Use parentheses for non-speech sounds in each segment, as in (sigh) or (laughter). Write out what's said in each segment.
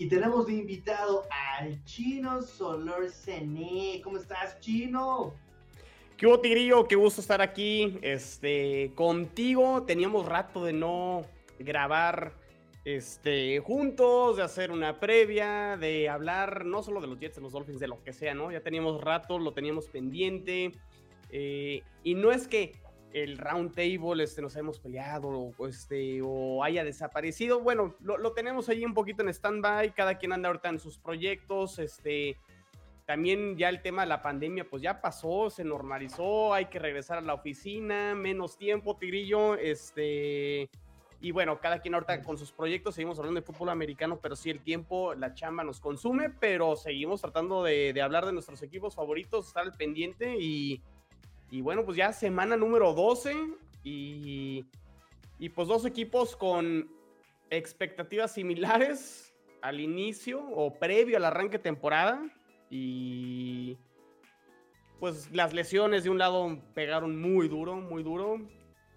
Y tenemos de invitado al Chino Solar Cené. ¿Cómo estás, Chino? ¿Qué hubo, Tigrillo? Qué gusto estar aquí este, contigo. Teníamos rato de no grabar este, juntos, de hacer una previa, de hablar no solo de los Jets, de los Dolphins, de lo que sea, ¿no? Ya teníamos rato, lo teníamos pendiente. Eh, y no es que el round table este, nos hemos peleado o, este, o haya desaparecido. Bueno, lo, tenemos ahí un poquito en stand-by, cada quien anda ahorita en sus proyectos, este, también ya el tema de la pandemia pues ya pasó, se normalizó, hay que regresar a la oficina, menos tiempo, Tigrillo, este, y bueno, cada quien ahorita con sus proyectos, seguimos hablando de fútbol americano, pero sí el tiempo, la chamba nos consume, pero seguimos tratando de, de hablar de nuestros equipos favoritos, estar al pendiente y y bueno, pues ya semana número 12 y, y pues dos equipos con expectativas similares al inicio o previo al arranque temporada. Y pues las lesiones de un lado pegaron muy duro, muy duro.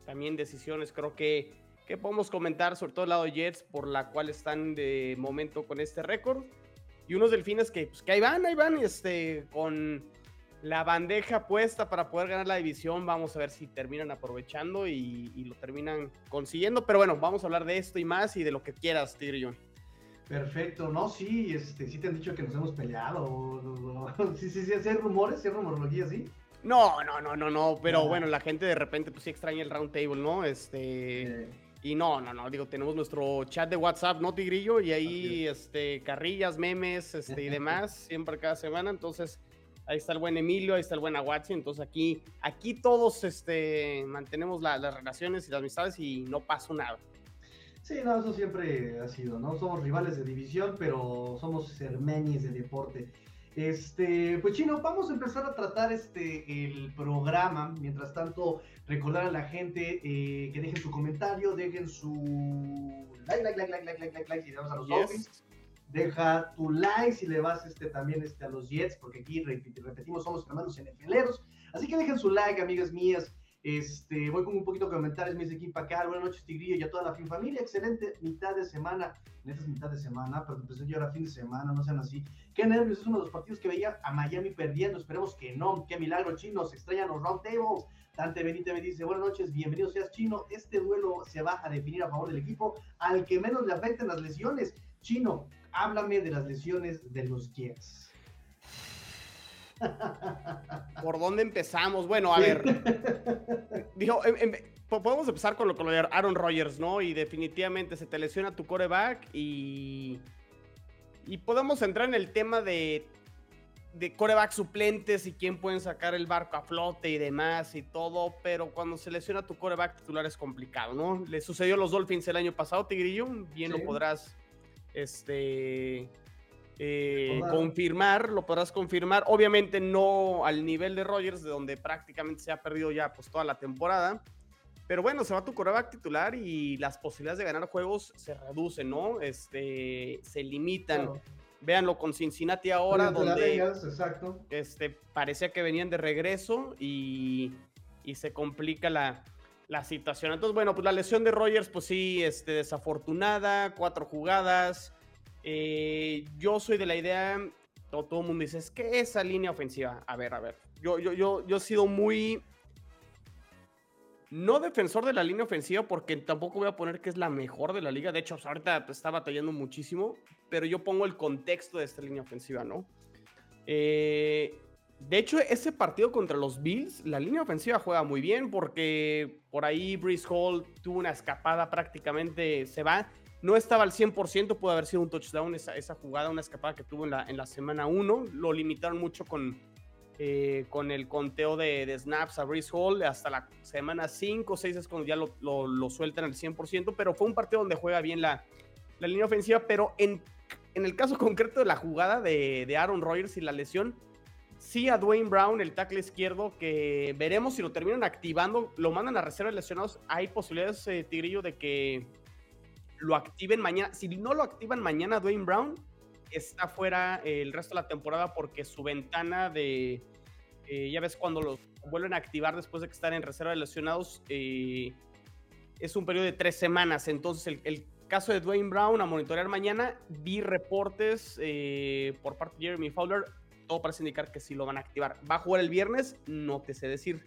También decisiones creo que, que podemos comentar, sobre todo el lado de Jets, por la cual están de momento con este récord. Y unos delfines que, pues, que ahí van, ahí van, este, con la bandeja puesta para poder ganar la división. Vamos a ver si terminan aprovechando y, lo terminan consiguiendo. Pero bueno, vamos a hablar de esto y más y de lo que quieras, Tigre Perfecto, no, sí, este, sí te han dicho que nos hemos peleado. (laughs) sí, sí, sí, hay rumores, hay rumorología, sí. No, no, no, no, no, pero bueno, la gente de repente pues sí extraña el round table, ¿no? Este, y no, no, no, digo, tenemos nuestro chat de WhatsApp, ¿no, Tigrillo? Y ahí, este, carrillas, memes, este, y (laughs) demás, siempre cada semana, entonces ahí está el buen Emilio, ahí está el buen Aguachi, entonces aquí, aquí todos este, mantenemos las relaciones y las amistades y no pasa nada. Sí, no, eso siempre ha sido, ¿no? Somos rivales de división, pero somos hermenis de deporte. Este, pues chino, vamos a empezar a tratar este el programa. Mientras tanto, recordar a la gente eh, que dejen su comentario, dejen su like, like, like, like, like, like, like, like, y a los yes deja tu like si le vas este, también este, a los Jets, porque aquí repetimos, somos hermanos NFLeros. Así que dejen su like, amigas mías. Este, voy con un poquito de comentarios, mis equipo acá. Buenas noches, Tigrillo, y a toda la fin familia. Excelente mitad de semana. En esta es mitad de semana, pero empecé yo ahora fin de semana, no sean así. Qué nervios, es uno de los partidos que veía a Miami perdiendo. Esperemos que no. Qué milagro, chinos. Extrañan los round tables. Dante Benítez me dice, buenas noches, bienvenido seas chino. Este duelo se va a definir a favor del equipo al que menos le afecten las lesiones. Chino, háblame de las lesiones de los Jets. ¿Por dónde empezamos? Bueno, a ver. (laughs) Dijo, em, em, podemos empezar con lo, con lo, de Aaron Rodgers, ¿no? Y definitivamente se te lesiona tu coreback y. Y podemos entrar en el tema de, de coreback suplentes y quién pueden sacar el barco a flote y demás y todo, pero cuando se lesiona tu coreback titular es complicado, ¿no? Le sucedió a los Dolphins el año pasado, Tigrillo, bien lo podrás este, eh, confirmar, lo podrás confirmar. Obviamente no al nivel de Rogers, de donde prácticamente se ha perdido ya pues toda la temporada. Pero bueno, se va tu coreback titular y las posibilidades de ganar juegos se reducen, ¿no? Este, se limitan. Véanlo con Cincinnati ahora, donde exacto. este, parecía que venían de regreso y, y se complica la, la situación. Entonces, bueno, pues la lesión de Rogers, pues sí, este, desafortunada, cuatro jugadas. Eh, yo soy de la idea, todo, el mundo dice, es que esa línea ofensiva, a ver, a ver, yo, yo, yo, yo he sido muy, no defensor de la línea ofensiva, porque tampoco voy a poner que es la mejor de la liga. De hecho, pues, ahorita está batallando muchísimo, pero yo pongo el contexto de esta línea ofensiva, ¿no? Eh, de hecho, ese partido contra los Bills, la línea ofensiva juega muy bien porque por ahí Breeze Hall tuvo una escapada prácticamente, se va. No estaba al 100%, pudo haber sido un touchdown esa, esa jugada, una escapada que tuvo en la, en la semana 1. Lo limitaron mucho con, eh, con el conteo de, snaps a Breeze Hall. Hasta la semana 5 o 6 es cuando ya lo, lo, lo sueltan al 100%, pero fue un partido donde juega bien la, la línea ofensiva, pero en, en el caso (laughs) concreto de la jugada de, de Aaron Rodgers y la lesión, sí a Dwayne Brown, el tackle izquierdo, que veremos si lo terminan activando, lo mandan a reserva de lesionados. Hay posibilidades, eh, Tigrillo, de que lo activen mañana. Si no lo activan mañana, Dwayne Brown está fuera el resto de la temporada porque su ventana de. eh, ya ves, cuando los vuelven a activar después de que están en reserva de lesionados, eh, es un periodo de tres semanas. Entonces, el, caso de Dwayne Brown a monitorear mañana, vi reportes eh, por parte de Jeremy Fowler todo parece indicar que sí lo van a activar. ¿Va a jugar el viernes? No te sé decir.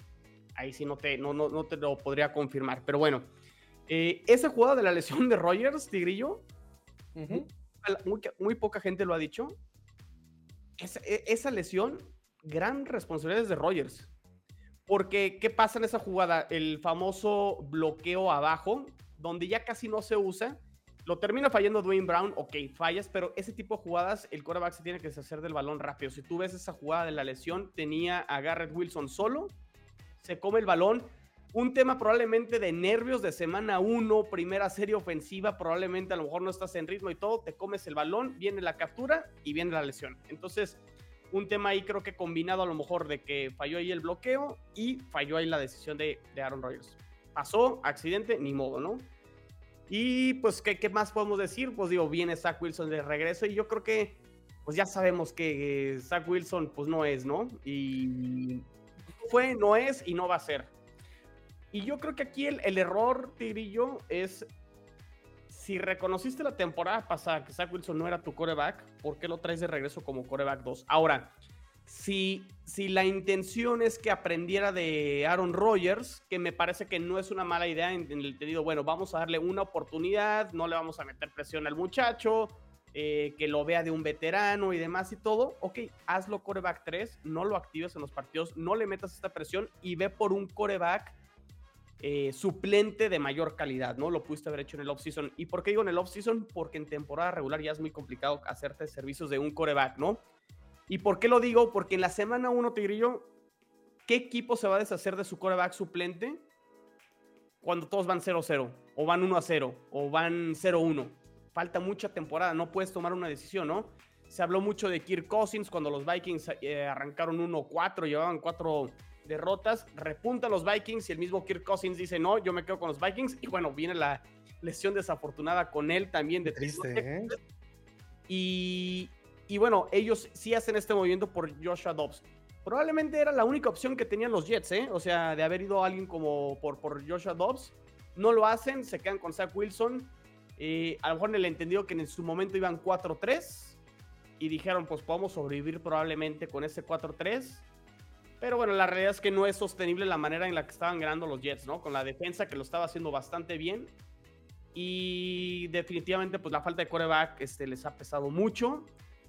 Ahí sí no te, no, no, no te lo podría confirmar. Pero bueno, eh, esa jugada de la lesión de Rogers, Tigrillo, muy poca gente lo ha dicho. Esa, e- esa lesión, gran responsabilidad es de Rogers. Porque, ¿qué pasa en esa jugada? El famoso bloqueo abajo, donde ya casi no se usa. Lo termina fallando Dwayne Brown, ok, fallas, pero ese tipo de jugadas, el quarterback se tiene que deshacer del balón rápido. Si tú ves esa jugada de la lesión, tenía a Garrett Wilson solo, se come el balón. Un tema probablemente de nervios de semana 1, primera serie ofensiva, probablemente a lo mejor no estás en ritmo y todo, te comes el balón, viene la captura y viene la lesión. Entonces, un tema ahí creo que combinado a lo mejor de que falló ahí el bloqueo y falló ahí la decisión de, de Aaron Rodgers. Pasó, accidente, ni modo, ¿no? Y pues, ¿qué, ¿qué más podemos decir? Pues digo, viene Zach Wilson de regreso y yo creo que, pues ya sabemos que eh, Zach Wilson, pues no es, ¿no? Y fue, no es y no va a ser. Y yo creo que aquí el, el error, Tigrillo, es si reconociste la temporada pasada que Zach Wilson no era tu coreback, ¿por qué lo traes de regreso como coreback 2? Ahora, si, si la intención es que aprendiera de Aaron Rodgers, que me parece que no es una mala idea en, el entendido, bueno, vamos a darle una oportunidad, no le vamos a meter presión al muchacho, eh, que lo vea de un veterano y demás y todo, ok, hazlo coreback 3, no lo actives en los partidos, no le metas esta presión y ve por un coreback eh, suplente de mayor calidad, ¿no? Lo pudiste haber hecho en el offseason. ¿Y por qué digo en el offseason? Porque en temporada regular ya es muy complicado hacerte servicios de un coreback, ¿no? ¿Y por qué lo digo? Porque en la semana 1, Tigrillo, ¿qué equipo se va a deshacer de su coreback suplente cuando todos van 0-0? O van 1-0, o van 0-1. Falta mucha temporada, no puedes tomar una decisión, ¿no? Se habló mucho de Kirk Cousins cuando los Vikings eh, arrancaron 1-4, llevaban 4 derrotas, repuntan los Vikings y el mismo Kirk Cousins dice, no, yo me quedo con los Vikings. Y bueno, viene la lesión desafortunada con él también. De Triste, ¿eh? y, y bueno, ellos sí hacen este movimiento por Joshua Dobbs. Probablemente era la única opción que tenían los Jets, ¿eh? O sea, de haber ido a alguien como por, por Joshua Dobbs. No lo hacen, se quedan con Zach Wilson. Eh, a lo mejor en el entendido que en su momento iban 4-3 y dijeron, pues podemos sobrevivir probablemente con ese 4-3. Pero bueno, la realidad es que no es sostenible la manera en la que estaban ganando los Jets, ¿no? Con la defensa que lo estaba haciendo bastante bien. Y definitivamente, pues la falta de coreback este, les ha pesado mucho,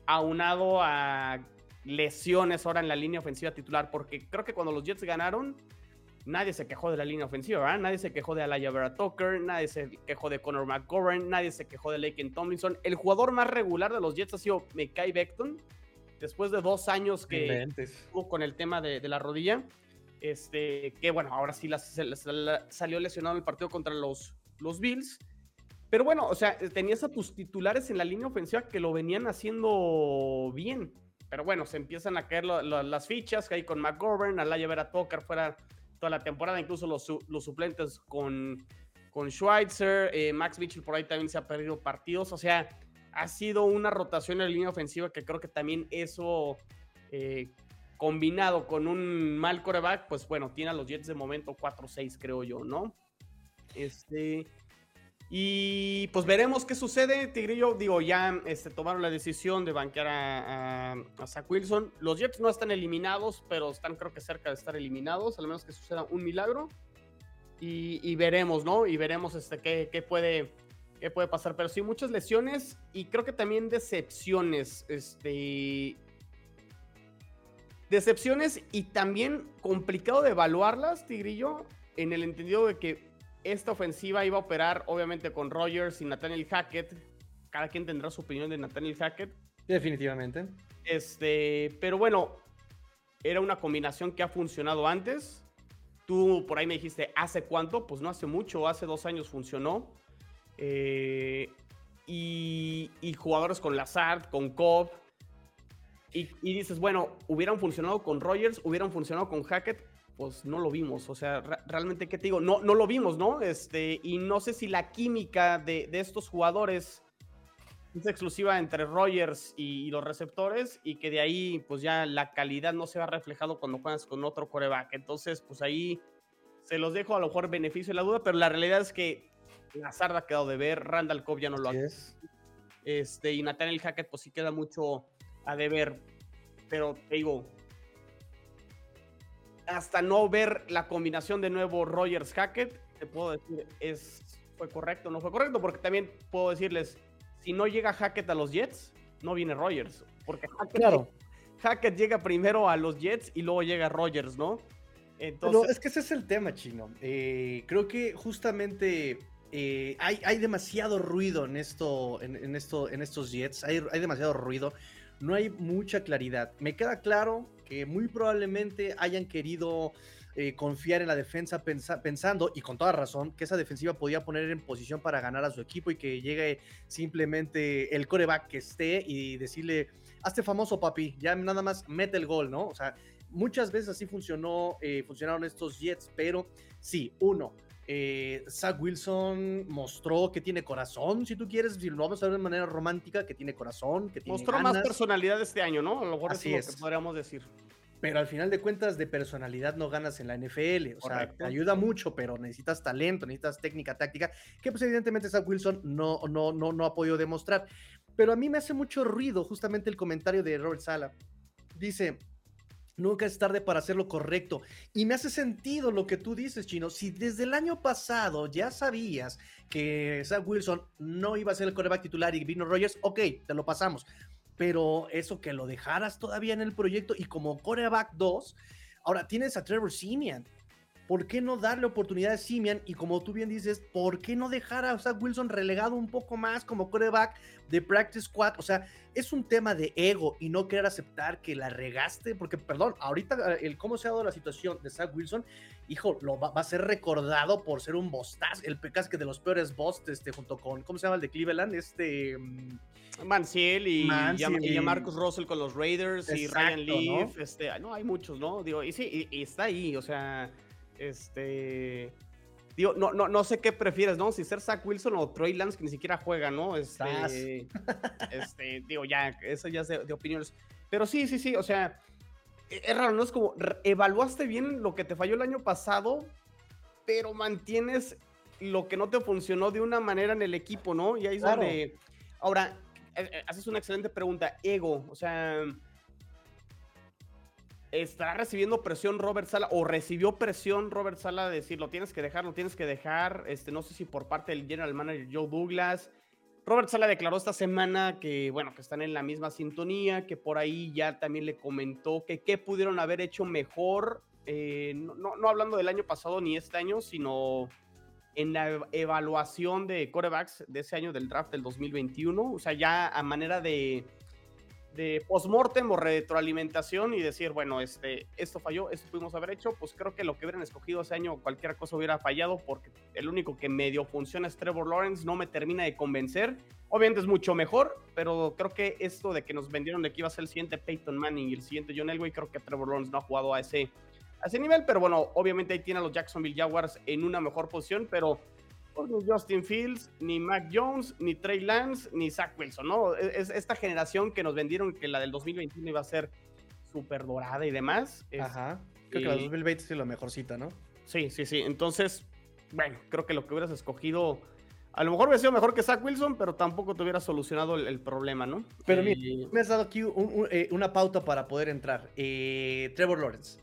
aunado a lesiones ahora en la línea ofensiva titular, porque creo que cuando los Jets ganaron, nadie se quejó de la línea ofensiva, ¿verdad? Nadie se quejó de Alaya Vera Tucker, nadie se quejó de Conor McGovern, nadie se quejó de Laken Tomlinson. El jugador más regular de los Jets ha sido Mekai Beckton, después de dos años que estuvo con el tema de, de la rodilla. Este, que bueno, ahora sí la- se- se la- salió lesionado en el partido contra los, los Bills. Pero bueno, o sea, tenías a tus titulares en la línea ofensiva que lo venían haciendo bien. Pero bueno, se empiezan a caer las fichas que hay con McGovern, Alaya Vera Tucker fuera toda la temporada, incluso los suplentes con, con Schweitzer, eh, Max Mitchell por ahí también se ha perdido partidos. O sea, ha sido una rotación en la línea ofensiva que creo que también eso eh, combinado con un mal coreback, pues bueno, tiene a los Jets de momento 4-6, creo yo, ¿no? Este. Y pues veremos qué sucede, Tigrillo. Digo, ya este, tomaron la decisión de banquear a, a, a Zach Wilson. Los Jets no están eliminados, pero están creo que cerca de estar eliminados, al menos que suceda un milagro. Y, y veremos, ¿no? Y veremos este, qué, qué puede, qué puede pasar. Pero sí, muchas lesiones y creo que también decepciones. Este. Decepciones y también complicado de evaluarlas, Tigrillo, en el entendido de que esta ofensiva iba a operar obviamente con Rogers y Nathaniel Hackett. Cada quien tendrá su opinión de Nathaniel Hackett. Definitivamente. Este, pero bueno, era una combinación que ha funcionado antes. Tú por ahí me dijiste, ¿hace cuánto? Pues no hace mucho, hace dos años funcionó. Eh, y, y jugadores con Lazard, con Cobb. Y, y, dices, bueno, hubieran funcionado con Rogers, hubieran funcionado con Hackett, pues no lo vimos. O sea, re realmente, ¿qué te digo? No, no lo vimos, ¿no? Este, y no sé si la química de, de estos jugadores es exclusiva entre Rogers y, y, los receptores y que de ahí, pues ya la calidad no se va reflejado cuando juegas con otro coreback. Entonces, pues ahí se los dejo a lo mejor beneficio de la duda, pero la realidad es que Lazard ha quedado de ver, Randall Cobb ya no lo ha es. Este, y Nathaniel Hackett, pues sí queda mucho a deber. Pero te digo, hasta no ver la combinación de nuevo Rogers Hackett, te puedo decir, es, fue correcto o no fue correcto, porque también puedo decirles, si no llega Hackett a los Jets, no viene Rogers, porque Hackett, claro. Hackett llega primero a los Jets y luego llega Rogers, ¿no? Entonces... Pero es que ese es el tema, chino. Eh, creo que justamente eh, hay, hay, demasiado ruido en esto, en, en, esto, en estos Jets. Hay, hay demasiado ruido. No hay mucha claridad. Me queda claro que muy probablemente hayan querido eh, confiar en la defensa pensa, pensando, y con toda razón, que esa defensiva podía poner en posición para ganar a su equipo y que llegue simplemente el coreback que esté y decirle, hazte famoso papi, ya nada más mete el gol, ¿no? O sea, muchas veces así funcionó, eh, funcionaron estos Jets, pero sí, uno, eh, Zach Wilson mostró que tiene corazón, si tú quieres, si lo vamos a ver de manera romántica, que tiene corazón, que tiene Mostró ganas. más personalidad este año, ¿no? A lo mejor Así es es. lo que podríamos decir. Pero al final de cuentas, de personalidad no ganas en la NFL. O sea, Correcto. te ayuda mucho, pero necesitas talento, necesitas técnica táctica, que pues evidentemente Zach Wilson no, no, no, no ha podido demostrar. Pero a mí me hace mucho ruido justamente el comentario de Robert Sala. Dice, nunca es tarde para hacer lo correcto. Y me hace sentido lo que tú dices, Chino. Si desde el año pasado ya sabías que Zach Wilson no iba a ser el coreback titular y vino Rogers, ok, te lo pasamos. Pero eso que lo dejaras todavía en el proyecto y como coreback 2, ahora tienes a Trevor Simeon. ¿Por qué no darle oportunidad a Simeon? Y como tú bien dices, ¿por qué no dejar a Zach Wilson relegado un poco más como coreback de Practice Squad? O sea, es un tema de ego y no querer aceptar que la regaste, porque, perdón, ahorita el cómo se ha dado la situación de Zach Wilson, hijo, lo va, va a ser recordado por ser un bostaz, el pecasque de los peores bosts, este, junto con, ¿cómo se llama el de Cleveland? Este... mm, Manciel y, Marcus Russell con los Raiders y Ryan Leaf, ¿no? este, no, hay muchos, ¿no? Digo, y sí, y, y está ahí, o sea, este, digo, no, no, no sé qué prefieres, ¿no? Si ser Zach Wilson o Troy Lance que ni siquiera juega, ¿no? Este, (laughs) este, digo, ya, eso ya es de, de opiniones, pero sí, sí, sí, o sea, e- es raro, ¿no? Es como, evaluaste bien lo que te falló el año pasado, pero mantienes lo que no te funcionó de una manera en el equipo, ¿no? Y ahí es Claro. donde, ahora, eh, eh, haces una excelente pregunta. Ego, o sea, ¿estará recibiendo presión Robert Sala o recibió presión Robert Sala de decir lo tienes que dejar, lo tienes que dejar? Este, no sé si por parte del general manager Joe Douglas. Robert Sala declaró esta semana que, bueno, que están en la misma sintonía, que por ahí ya también le comentó que qué pudieron haber hecho mejor, eh, no, no, no hablando del año pasado ni este año, sino en la ev- evaluación de corebacks de ese año del draft del 2021, o sea, ya a manera de, de postmortem o retroalimentación y decir, bueno, este, esto falló, esto pudimos haber hecho, pues creo que lo que hubieran escogido ese año, cualquier cosa hubiera fallado, porque el único que medio funciona es Trevor Lawrence, no me termina de convencer. Obviamente es mucho mejor, pero creo que esto de que nos vendieron de que iba a ser el siguiente Peyton Manning y el siguiente John Elway, creo que Trevor Lawrence no ha jugado a ese, a ese nivel, pero bueno, obviamente ahí tiene a los Jacksonville Jaguars en una mejor posición, pero ni Justin Fields, ni Mac Jones, ni Trey Lance, ni Zach Wilson, ¿no? Es, es esta generación que nos vendieron que la del 2021 iba a ser súper dorada y demás. es- Ajá. Creo que la y- 2020 es la mejorcita, ¿no? Sí, sí, sí. Entonces, bueno, creo que lo que hubieras escogido, a lo mejor hubiera sido mejor que Zach Wilson, pero tampoco te hubiera solucionado el, el problema, ¿no? Pero Eh, mira, me has dado aquí un- un, eh, una pauta para poder entrar. Eh, Trevor Lawrence.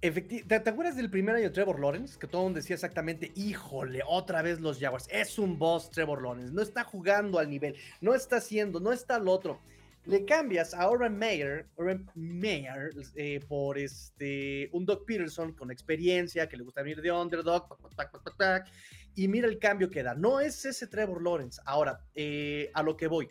Efecti- ¿Te, acuerdas del primer año de Trevor Lawrence? Que todo el mundo decía exactamente, híjole, otra vez los Jaguars. Es un boss Trevor Lawrence. No está jugando al nivel. No está haciendo, no está al otro. Le cambias a Oren Mayer, Oren Mayer eh, por este, un Doc Peterson con experiencia, que le gusta venir de underdog, tac, tac, tac, y mira el cambio que da. No es ese Trevor Lawrence. Ahora, eh, a lo que voy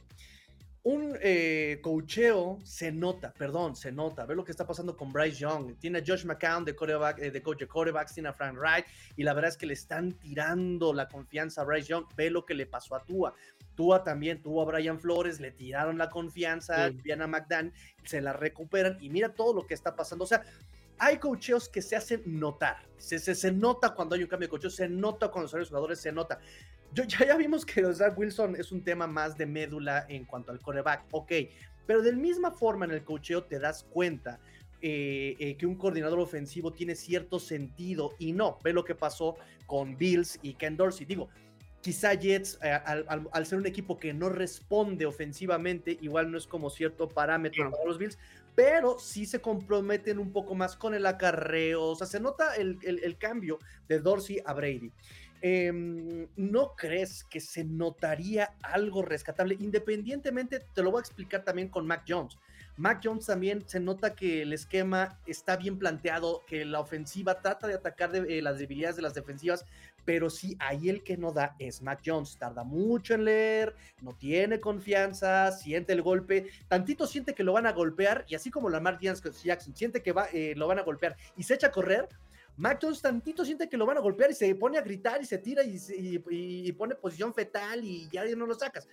un eh, cocheo se nota, perdón, se nota. Ve lo que está pasando con Bryce Young. Tiene a Josh McCown de, eh, de coach de quarterbacks, tiene a Frank Wright y la verdad es que le están tirando la confianza a Bryce Young. Ve lo que le pasó a Tua. Tua también tuvo a Brian Flores, le tiraron la confianza, sí. a McDan, se la recuperan y mira todo lo que está pasando. O sea, hay cocheos que se hacen notar. Se, se, se, nota cuando hay un cambio de cocheo, se nota cuando los jugadores, se nota. Yo, ya, ya vimos que Zach Wilson es un tema más de médula en cuanto al coreback, ok, pero de la misma forma en el cocheo te das cuenta eh, eh, que un coordinador ofensivo tiene cierto sentido y no. Ve lo que pasó con Bills y Ken Dorsey. Digo, quizá Jets, eh, al, al, al, ser un equipo que no responde ofensivamente, igual no es como cierto parámetro para los Bills, pero sí se comprometen un poco más con el acarreo. O sea, se nota el, el, el cambio de Dorsey a Brady. Eh, ¿No crees que se notaría algo rescatable? Independientemente, te lo voy a explicar también con Mac Jones. Mac Jones también se nota que el esquema está bien planteado, que la ofensiva trata de atacar eh, las debilidades de las defensivas, pero sí, ahí el que no da es Mac Jones. Tarda mucho en leer, no tiene confianza, siente el golpe, tantito siente que lo van a golpear, y así como Lamar Jackson siente que va, eh, lo van a golpear y se echa a correr, Mac Jones tantito siente que lo van a golpear y se pone a gritar y se tira y, y, y pone posición fetal y ya no lo sacas.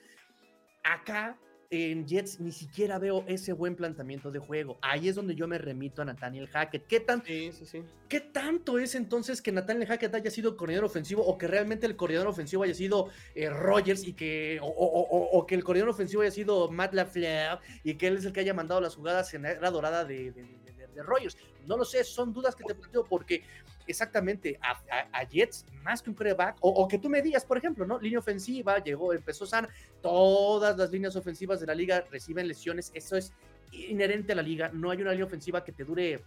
Acá en Jets ni siquiera veo ese buen planteamiento de juego. Ahí es donde yo me remito a Nathaniel Hackett. ¿Qué, tan, sí, sí, sí. ¿Qué tanto es entonces que Nathaniel Hackett haya sido coordinador ofensivo o que realmente el coordinador ofensivo haya sido eh, Rogers y que o, o, o, o, que el coordinador ofensivo haya sido Matt LaFleur y que él es el que haya mandado las jugadas en la dorada de, de, de, de, de Rogers? No lo sé, son dudas que te planteo porque exactamente a, a, a, Jets más que un coreback, o, o, que tú me digas, por ejemplo, ¿no? Línea ofensiva, llegó, empezó sana, todas las líneas ofensivas de la liga reciben lesiones, eso es inherente a la liga, no hay una línea ofensiva que te dure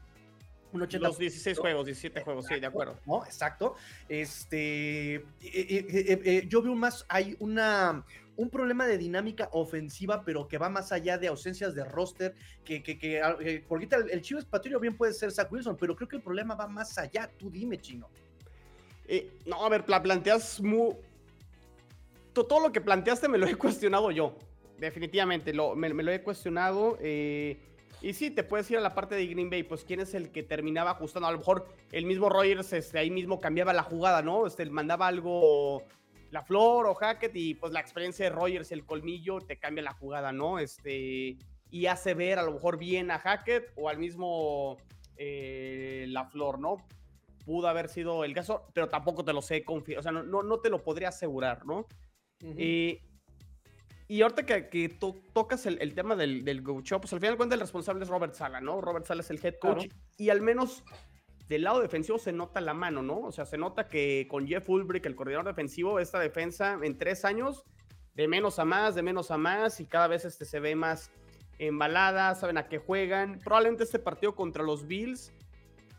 un 80 Los 16 juegos, 17 juegos, sí, de acuerdo. ¿no? Exacto. Este, eh, eh, eh, yo veo más, hay una, un problema de dinámica ofensiva, pero que va más allá de ausencias de roster, que, que, que eh, porque el, el Chivas Patrio bien puede ser Zach Wilson, pero creo que el problema va más allá. Tú dime, chino. Eh, no, a ver, la planteas muy... Todo lo que planteaste me lo he cuestionado yo, definitivamente, lo, me, me lo he cuestionado. Eh, y sí, te puedes ir a la parte de Green Bay, pues quién es el que terminaba ajustando. A lo mejor el mismo Rogers este, ahí mismo cambiaba la jugada, ¿no? Este, mandaba algo la Flor o Hackett y pues la experiencia de Rogers, el colmillo, te cambia la jugada, ¿no? Este, y hace ver a lo mejor bien a Hackett o al mismo eh, la Flor, ¿no? Pudo haber sido el caso, pero tampoco te lo sé confiar, o sea, no, no, no, te lo podría asegurar, ¿no? Uh -huh. eh, y ahorita que, que to tocas el, el, tema del, del pues al final de cuentas el responsable es Robert Sala, ¿no? Robert Sala es el head coach claro. y al menos del lado defensivo se nota la mano, ¿no? O sea, se nota que con Jeff Ulbrich, el coordinador defensivo, esta defensa en tres años, de menos a más, de menos a más, y cada vez este se ve más embalada, saben a qué juegan. Probablemente este partido contra los Bills,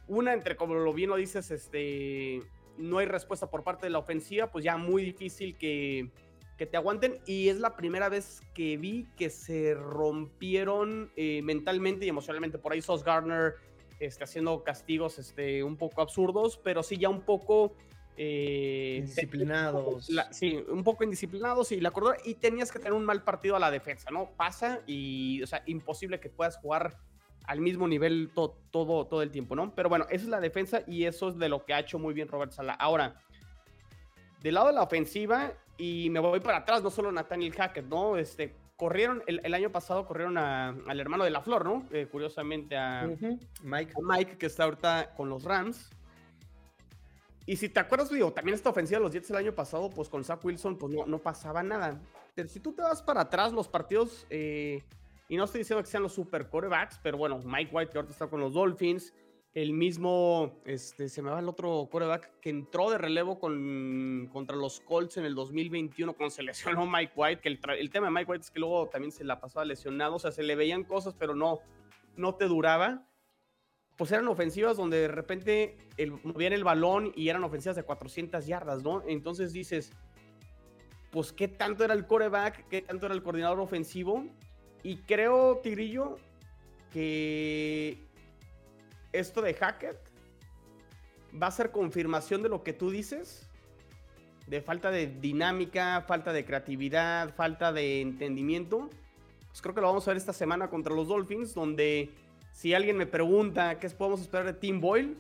una entre, como lo bien lo dices, este, no hay respuesta por parte de la ofensiva, pues ya muy difícil que, que te aguanten. Y es la primera vez que vi que se rompieron eh, mentalmente y emocionalmente. Por ahí Sos Gardner este, haciendo castigos este, un poco absurdos, pero sí ya un poco... Eh, indisciplinados. La, sí, un poco indisciplinados y la cordura, y tenías que tener un mal partido a la defensa, ¿no? Pasa y, o sea, imposible que puedas jugar al mismo nivel to, todo, todo el tiempo, ¿no? Pero bueno, esa es la defensa y eso es de lo que ha hecho muy bien Robert Sala. Ahora, del lado de la ofensiva, y me voy para atrás, no solo Nathaniel Hackett, ¿no? Este, corrieron, el, el, año pasado corrieron a, al hermano de la Flor, ¿no? Eh, curiosamente a, uh -huh. Mike. a Mike, que está ahorita con los Rams. Y si te acuerdas, digo, también esta ofensiva de los Jets el año pasado, pues con Zach Wilson, pues no, no pasaba nada. Pero si tú te vas para atrás, los partidos, eh, y no estoy diciendo que sean los super corebacks, pero bueno, Mike White, que ahorita está con los Dolphins, el mismo, este, se me va el otro quarterback que entró de relevo con, contra los Colts en el 2021 cuando se (laughs) lesionó Mike White, que el, el, tema de Mike White es que luego también se la pasaba lesionado, o sea, se le veían cosas, pero no, no te duraba. Pues eran ofensivas donde de repente el, movían el balón y eran ofensivas de 400 yardas, ¿no? Entonces dices, pues qué tanto era el coreback, qué tanto era el coordinador ofensivo. Y creo, Tigrillo, que esto de Hackett va a ser confirmación de lo que tú dices, de falta de dinámica, falta de creatividad, falta de entendimiento. pues creo que lo vamos a ver esta semana contra los Dolphins, donde si alguien me pregunta qué podemos esperar de Tim Boyle,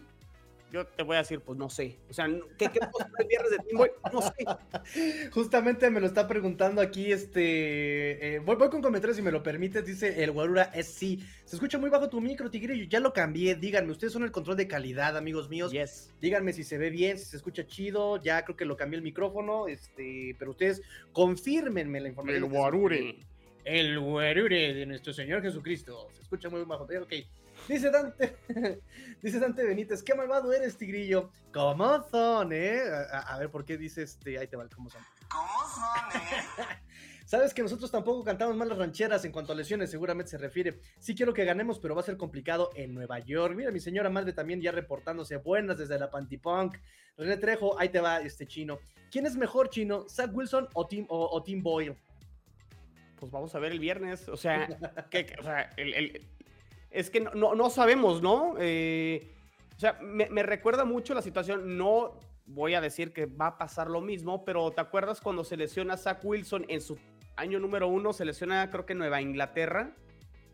yo te voy a decir, pues no sé. O sea, ¿qué, qué viernes de Tim Boyle? No sé. (laughs) Justamente me lo está preguntando aquí, este... Eh, voy, voy, con comentarios si me lo permites, dice el Guarura es sí. Se escucha muy bajo tu micro, Tigre, yo ya lo cambié. Díganme, ustedes son el control de calidad, amigos míos. Yes. Díganme si se ve bien, si se escucha chido. Ya creo que lo cambié el micrófono, este... Pero ustedes confírmenme la información. El Guarure. El Guarure de nuestro Señor Jesucristo. Se escucha muy bajo. Ok. Dice Dante, (laughs) dice Dante Benítez, qué malvado eres, tigrillo. ¿Cómo son, eh? A, ver, ¿por qué dice este? Ahí te va, ¿cómo son? ¿Cómo son, eh? (laughs) Sabes que nosotros tampoco cantamos mal las rancheras en cuanto a lesiones, seguramente se refiere. Sí quiero que ganemos, pero va a ser complicado en Nueva York. Mira, mi señora madre también ya reportándose buenas desde la Pantipunk. René Trejo, ahí te va este chino. ¿Quién es mejor chino, Zach Wilson o Tim, o, Tim Boyle? Pues vamos a ver el viernes. O sea, (laughs) que, o sea el, es que no, no, sabemos, ¿no? Eh, o sea, me, recuerda mucho la situación, no voy a decir que va a pasar lo mismo, pero ¿te acuerdas cuando se lesiona Zach Wilson en su año número uno? Se lesiona creo que Nueva Inglaterra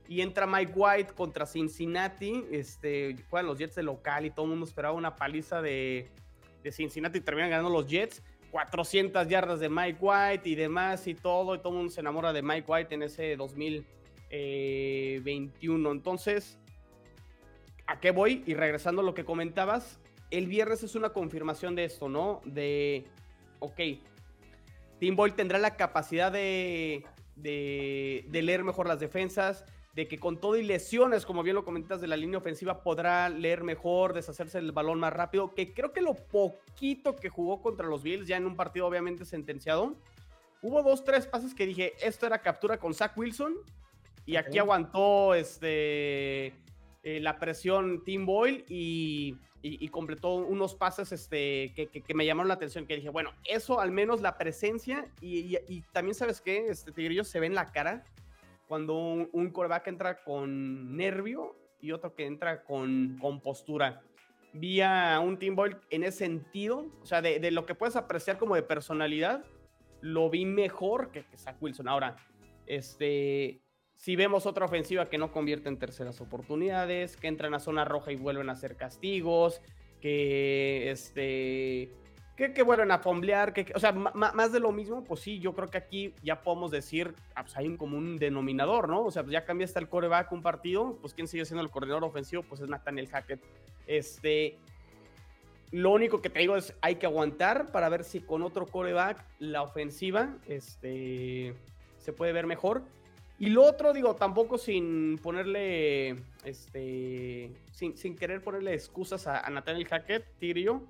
y entra Mike White contra Cincinnati, este, juegan los Jets de local y todo el mundo esperaba una paliza de, de Cincinnati y terminan ganando los Jets. 400 yardas de Mike White y demás y todo, y todo el mundo se enamora de Mike White en ese 2000. 21. Eh, Entonces, ¿a qué voy? Y regresando a lo que comentabas, el viernes es una confirmación de esto, ¿no? De, ok, Tim Boyle tendrá la capacidad de, leer mejor las defensas, de que con todo y lesiones, como bien lo comentas, de la línea ofensiva, podrá leer mejor, deshacerse el balón más rápido, que creo que lo poquito que jugó contra los Bills, ya en un partido obviamente sentenciado, hubo dos, tres pases que dije, esto era captura con Zach Wilson, y aquí aguantó este, eh, la presión Tim Boyle y, completó unos pases este, que, me llamaron la atención. Que dije, bueno, eso al menos la presencia y, también, ¿sabes qué? Este Tigrillo se ve en la cara cuando un, un coreback entra con nervio y otro que entra con, con postura. Vi a un Tim Boyle en ese sentido, o sea, de, lo que puedes apreciar como de personalidad, lo vi mejor que, que Zach Wilson. Ahora, este, si vemos otra ofensiva que no convierte en terceras oportunidades, que entran a zona roja y vuelven a hacer castigos, que este que, vuelven a fomblear, que, o sea, más de lo mismo, pues sí, yo creo que aquí ya podemos decir, pues hay un común denominador, ¿no? O sea, pues ya cambia hasta el coreback un partido, pues quién sigue siendo el coordinador ofensivo, pues es Nathaniel Hackett. Este, lo único que te digo es, hay que aguantar para ver si con otro coreback la ofensiva, este, se puede ver mejor. Y lo otro, digo, tampoco sin ponerle, este, sin, sin querer ponerle excusas a, a Nathaniel Hackett, Tigrillo.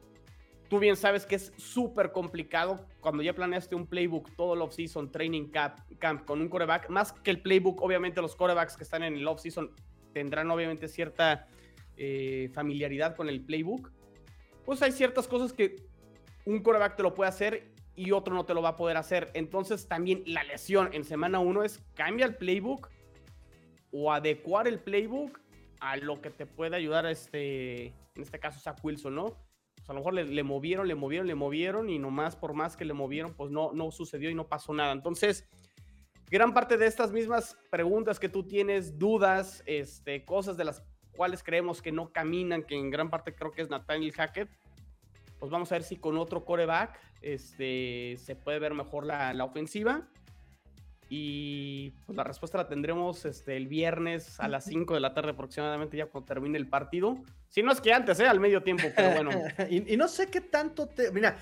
Tú bien sabes que es súper complicado cuando ya planeaste un playbook todo el offseason, training camp, camp con un coreback. Más que el playbook, obviamente los corebacks que están en el offseason tendrán obviamente cierta eh, familiaridad con el playbook. Pues hay ciertas cosas que un coreback te lo puede hacer y otro no te lo va a poder hacer. Entonces también la lesión en semana 1 es cambia el playbook o adecuar el playbook a lo que te puede ayudar este, en este caso Zach Wilson, ¿no? Pues a lo mejor le, movieron, le movieron, le movieron y nomás por más que le movieron, pues no, no sucedió y no pasó nada. Entonces, gran parte de estas mismas preguntas que tú tienes, dudas, este, cosas de las cuales creemos que no caminan, que en gran parte creo que es Nathaniel Hackett, pues vamos a ver si con otro coreback este, se puede ver mejor la, la ofensiva. Y pues la respuesta la tendremos este, el viernes a las 5 de la tarde aproximadamente, ya cuando termine el partido. Si no es que antes, ¿eh? al medio tiempo, pero bueno. (laughs) y, no sé qué tanto te. Mira,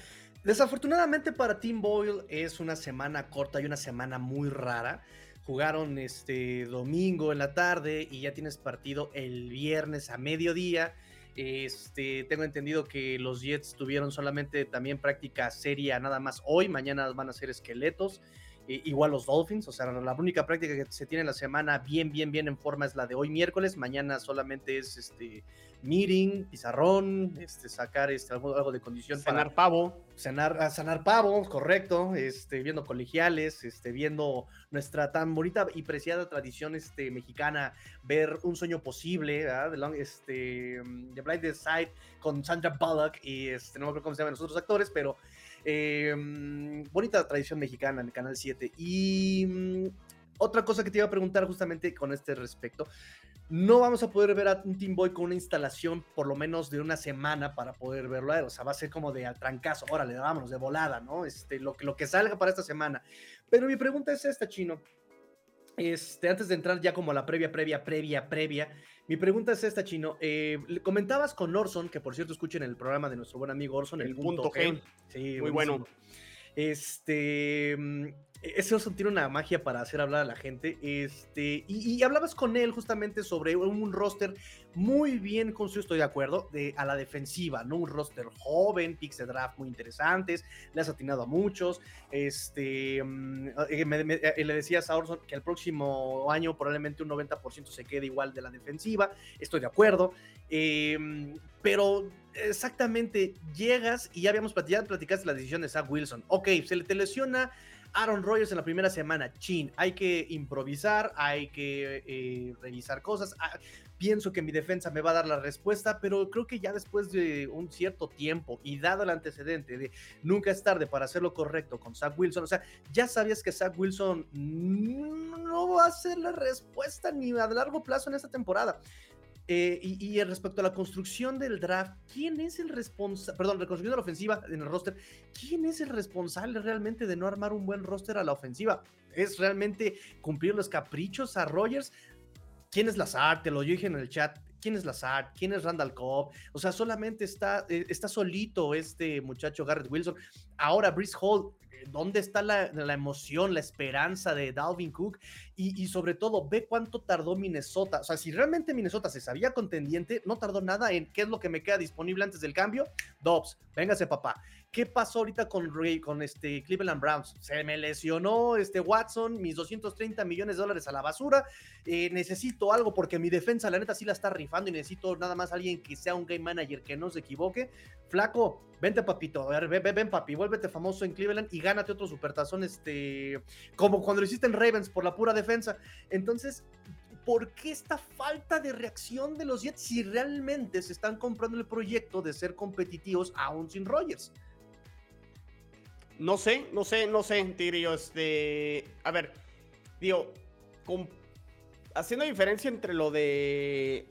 desafortunadamente para Tim Boyle es una semana corta y una semana muy rara. Jugaron este domingo en la tarde y ya tienes partido el viernes a mediodía. Este, tengo entendido que los Jets tuvieron solamente también práctica seria nada más hoy, mañana van a ser esqueletos. igual los Dolphins, o sea, la única práctica que se tiene en la semana bien, bien, bien en forma es la de hoy miércoles. Mañana solamente es este meeting, pizarrón, este, sacar este, algo, de condición. Cenar pavo. Cenar, sanar pavo, correcto. Este, viendo colegiales, este, viendo nuestra tan bonita y preciada tradición este, mexicana, ver un sueño posible, de este, The Blind Side con Sandra Bullock y este, no me acuerdo cómo se llaman los otros actores, pero em, bonita tradición mexicana en el Canal 7. Y mm, otra cosa que te iba a preguntar justamente con este respecto. No vamos a poder ver a un Team Boy con una instalación por lo menos de una semana para poder verlo. O sea, va a ser como de al trancazo. Órale, vámonos, de volada, ¿no? Este, lo, que- lo que salga para esta semana. Pero mi pregunta es esta, Chino. Este, antes de entrar ya como a la previa, previa, previa, previa, mi pregunta es esta, Chino. Eh, comentabas con Orson, que por cierto escuchen el programa de nuestro buen amigo Orson, el, El punto G. Sí, Muy buenísimo. bueno. Este, ese Orson tiene una magia para hacer hablar a la gente. Este, y, hablabas con él justamente sobre un roster muy bien construido, estoy de acuerdo, de, a la defensiva, ¿no? Un roster joven, picks de draft muy interesantes, le has atinado a muchos. Este, mm, eh, me- eh, le decías a Orson que el próximo año probablemente un 90% se quede igual de la defensiva, estoy de acuerdo. Eh, pero exactamente llegas y ya habíamos platicado, platicaste la decisión de Zach Wilson. Ok, se le te lesiona Aaron Rodgers en la primera semana. Chin, hay que improvisar, hay que eh, revisar cosas. Ah, pienso que mi defensa me va a dar la respuesta, pero creo que ya después de un cierto tiempo y dado el antecedente de nunca es tarde para hacer lo correcto con Zach Wilson, o sea, ya sabías que Zach Wilson no va a ser la respuesta ni a largo plazo en esta temporada. Eh, y, respecto a la construcción del draft, ¿quién es el responsable? Perdón, la construcción de la ofensiva en el roster, ¿quién es el responsable realmente de no armar un buen roster a la ofensiva? ¿Es realmente cumplir los caprichos a Rogers? ¿Quién es Lazard? Te lo dije en el chat. ¿Quién es Lazard? ¿Quién es Randall Cobb? O sea, solamente está, eh, está solito este muchacho Garrett Wilson. Ahora, Brice Hall, ¿dónde está la, emoción, la esperanza de Dalvin Cook? Y, y sobre todo, ve cuánto tardó Minnesota. O sea, si realmente Minnesota se sabía contendiente, no tardó nada en qué es lo que me queda disponible antes del cambio. Dobbs, véngase papá. ¿Qué pasó ahorita con Ray, con este Cleveland Browns? Se me lesionó este Watson, mis 230 millones de dólares a la basura. Eh, necesito algo porque mi defensa, la neta, sí la está rifando y necesito nada más alguien que sea un game manager que no se equivoque. Flaco, vente papito, a ver, ven, ven, papi, vuélvete famoso en Cleveland y gánate otro supertazón, este, como cuando lo hiciste en Ravens por la pura defensa. Entonces, ¿por qué esta falta de reacción de los Jets si realmente se están comprando el proyecto de ser competitivos aún sin Rogers? No sé, no sé, no sé, Tigrillo. Este. A ver, digo, con- haciendo diferencia entre lo de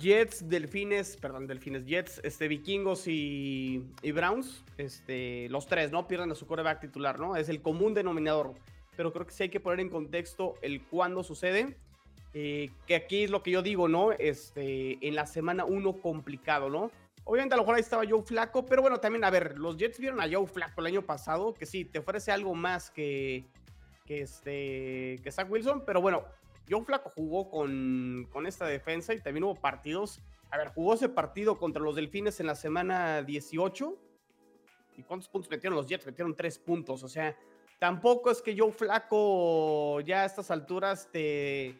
Jets, Delfines, perdón, Delfines, Jets, este, Vikingos y, y Browns, este, los tres, ¿no? Pierden a su coreback titular, ¿no? Es el común denominador. Pero creo que sí hay que poner en contexto el cuándo sucede. eh, que aquí es lo que yo digo, ¿no? Este, en la semana uno complicado, ¿no? Obviamente a lo mejor ahí estaba Joe Flaco, pero bueno, también, a ver, los Jets vieron a Joe Flaco el año pasado, que sí, te ofrece algo más que, que, este, que Zach Wilson, pero bueno, Joe Flaco jugó con, con esta defensa y también hubo partidos. A ver, jugó ese partido contra los Delfines en la semana 18. ¿Y cuántos puntos metieron los Jets? Metieron tres puntos, o sea, tampoco es que Joe Flaco ya a estas alturas te,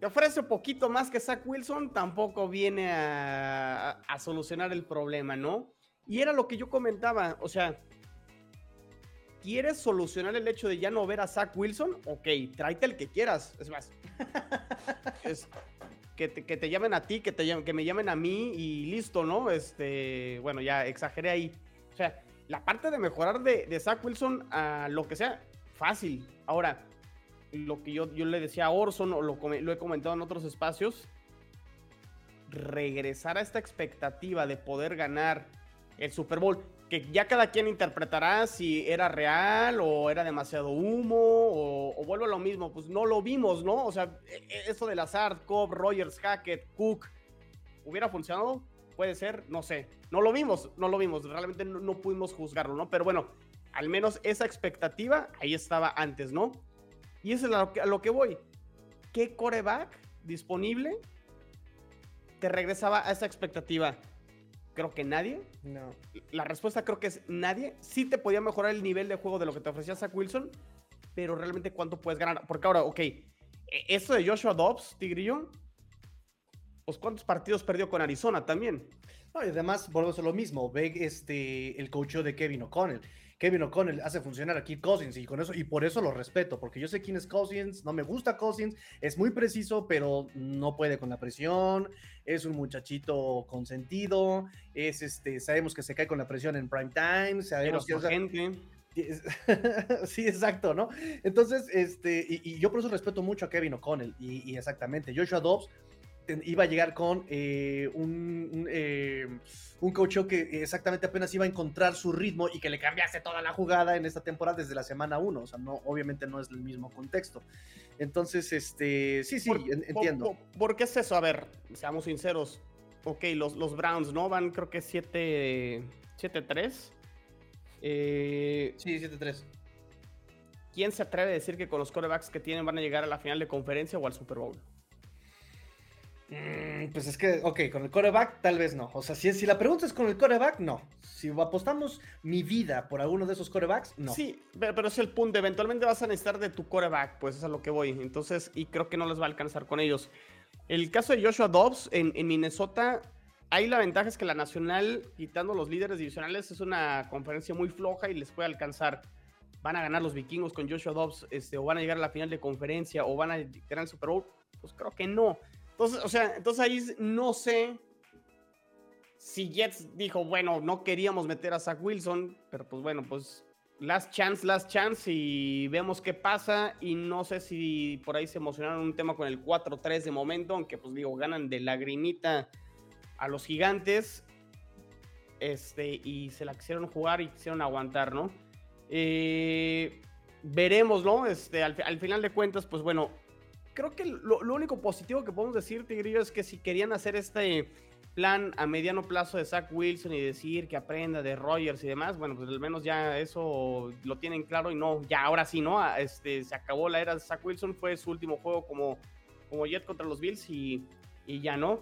te ofrece un poquito más que Zach Wilson, tampoco viene a, a- a solucionar el problema, ¿no? Y era lo que yo comentaba, o sea, ¿quieres solucionar el hecho de ya no ver a Zach Wilson? Ok, tráete el que quieras, es más. (laughs) es- que, te, que te llamen a ti, que, te, llamen- que me llamen a mí y listo, ¿no? Este, bueno, ya exageré ahí. O sea, la parte de mejorar de, de Zach Wilson a lo que sea, fácil. Ahora, lo que yo, yo le decía a Orson, o lo, he comentado en otros espacios, regresar a esta expectativa de poder ganar el Super Bowl, que ya cada quien interpretará si era real o era demasiado humo o, o vuelvo a lo mismo, pues no lo vimos, ¿no? O sea, e- e- eso de Lazard, Cobb, Rogers, Hackett, Cook, ¿hubiera funcionado? Puede ser, no sé. No lo vimos, no lo vimos, realmente no, no pudimos juzgarlo, ¿no? Pero bueno, al menos esa expectativa ahí estaba antes, ¿no? Y eso es a lo que, a lo que voy. ¿Qué coreback disponible te regresaba a esa expectativa? Creo que nadie. No. La respuesta creo que es nadie. Sí te podía mejorar el nivel de juego de lo que te ofrecía Zach Wilson, pero realmente cuánto puedes ganar. Porque ahora, ok, e- esto de Joshua Dobbs, Tigrillo, pues cuántos partidos perdió con Arizona también. No, y además, volvemos a lo mismo. Ve este, el coacheo de Kevin O'Connell. Kevin O'Connell hace funcionar a Kirk Cousins y con eso, y por eso lo respeto, porque yo sé quién es Cousins, no me gusta Cousins, es muy preciso, pero no puede con la presión, es un muchachito consentido, es este, sabemos que se cae con la presión en prime time, Pero sabemos que sea, gente. (laughs) sí, exacto, ¿no? Entonces, este, y, yo por eso respeto mucho a Kevin O'Connell, y, exactamente, Joshua Dobbs iba a llegar con eh, un, un, eh, coach que exactamente apenas iba a encontrar su ritmo y que le cambiase toda la jugada en esta temporada desde la semana 1, o sea, no, obviamente no es el mismo contexto. Entonces, este, sí, sí, entiendo. Por, qué es eso? A ver, seamos sinceros. Ok, los, los Browns, ¿no? Van creo que 7-3. Eh, sí, 7-3. ¿Quién se atreve a decir que con los corebacks que tienen van a llegar a la final de conferencia o al Super Bowl? Mm, pues es que, ok, con el coreback tal vez no. O sea, si, si la pregunta es con el coreback, no. Si apostamos mi vida por alguno de esos corebacks, no. Sí, pero, es el punto. Eventualmente vas a necesitar de tu coreback, pues es a lo que voy. Entonces, y creo que no les va a alcanzar con ellos. El caso de Joshua Dobbs en, Minnesota, ahí la ventaja es que la Nacional, quitando los líderes divisionales, es una conferencia muy floja y les puede alcanzar. Van a ganar los vikingos con Joshua Dobbs, este, o van a llegar a la final de conferencia, o van a ganar el Super Bowl. Pues creo que no. Entonces, o sea, entonces ahí no sé si Jets dijo, bueno, no queríamos meter a Zach Wilson, pero pues bueno, pues last chance, last chance y vemos qué pasa. Y no sé si por ahí se emocionaron un tema con el 4-3 de momento, aunque pues digo, ganan de lagrimita a los gigantes. Este, y se la quisieron jugar y quisieron aguantar, ¿no? Eh, veremos, ¿no? Este, al, al final de cuentas, pues bueno, creo que lo, único positivo que podemos decir, Tigrillo, es que si querían hacer este plan a mediano plazo de Zach Wilson y decir que aprenda de Rogers y demás, bueno, pues al menos ya eso lo tienen claro y no, ya ahora sí, ¿no? Ah, este, se acabó la era de Zach Wilson, fue su último juego como, como Jet contra los Bills y, y ya no.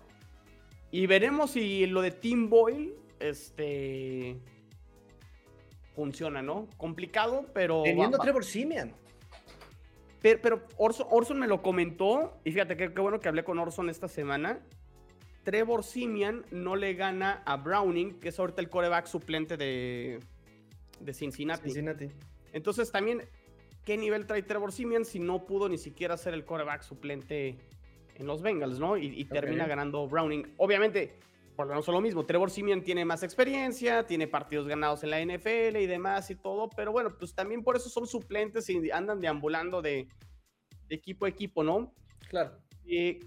Y veremos si lo de Tim Boyle, este funciona, ¿no? Complicado, pero. Teniendo Trevor Simeon. Pero, Orson, me lo comentó, y fíjate qué bueno que hablé con Orson esta semana. Trevor Simian no le gana a Browning, que es ahorita el coreback suplente de, de Cincinnati. Cincinnati. Entonces también, ¿qué nivel trae Trevor Simian si no pudo ni siquiera ser el coreback suplente en los Bengals, ¿no? Y, termina ganando Browning. Obviamente, volvemos a lo mismo. Trevor Simian tiene más experiencia, tiene partidos ganados en la NFL y demás y todo, pero bueno, pues también por eso son suplentes y andan deambulando de, equipo a equipo, ¿no? Claro. Eh,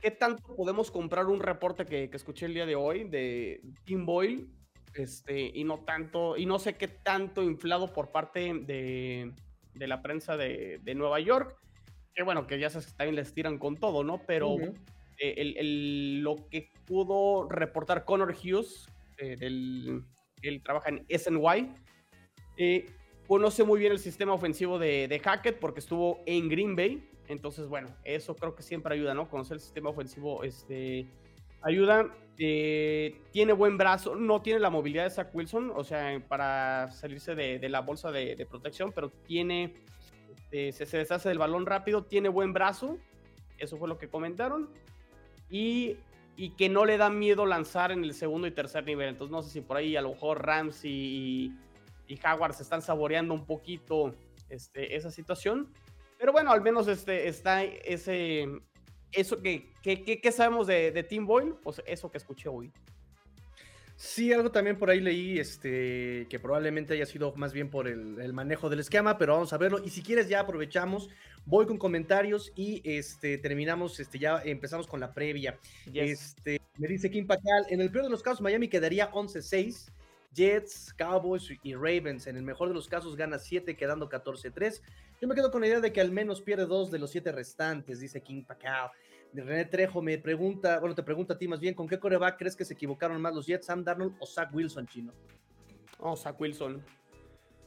¿Qué tanto podemos comprar un reporte que, escuché el día de hoy de Tim Boyle? Este, y no tanto, y no sé qué tanto inflado por parte de, la prensa de, Nueva York. Que bueno, que ya sabes que también les tiran con todo, ¿no? Pero el, lo que pudo reportar Connor Hughes, eh, él trabaja en SNY, eh, conoce muy bien el sistema ofensivo de, de, Hackett porque estuvo en Green Bay. Entonces, bueno, eso creo que siempre ayuda, ¿no? Conocer el sistema ofensivo este, ayuda. tiene buen brazo, no tiene la movilidad de Zach Wilson, o sea, para salirse de, la bolsa de, protección, pero tiene, se, se deshace del balón rápido, tiene buen brazo. Eso fue lo que comentaron y, que no le da miedo lanzar en el segundo y tercer nivel. Entonces no sé si por ahí a lo mejor Rams y, y se están saboreando un poquito este, esa situación. Pero bueno, al menos este, está ese, eso que, que, sabemos de, de Tim Boyle, pues eso que escuché hoy. Sí, algo también por ahí leí, este, que probablemente haya sido más bien por el, el, manejo del esquema, pero vamos a verlo. Y si quieres ya aprovechamos Voy con comentarios y este, terminamos, este, ya empezamos con la previa. Este, me dice Kim Pacal, en el peor de los casos Miami quedaría 11-6. Jets, Cowboys y Ravens. En el mejor de los casos gana 7, quedando 14-3. Yo me quedo con la idea de que al menos pierde 2 de los 7 restantes, dice King Pacal. René Trejo me pregunta, bueno, te pregunta a ti más bien, ¿con qué coreback crees que se equivocaron más los Jets, Sam Darnold o Zach Wilson, chino? Oh, Zach Wilson.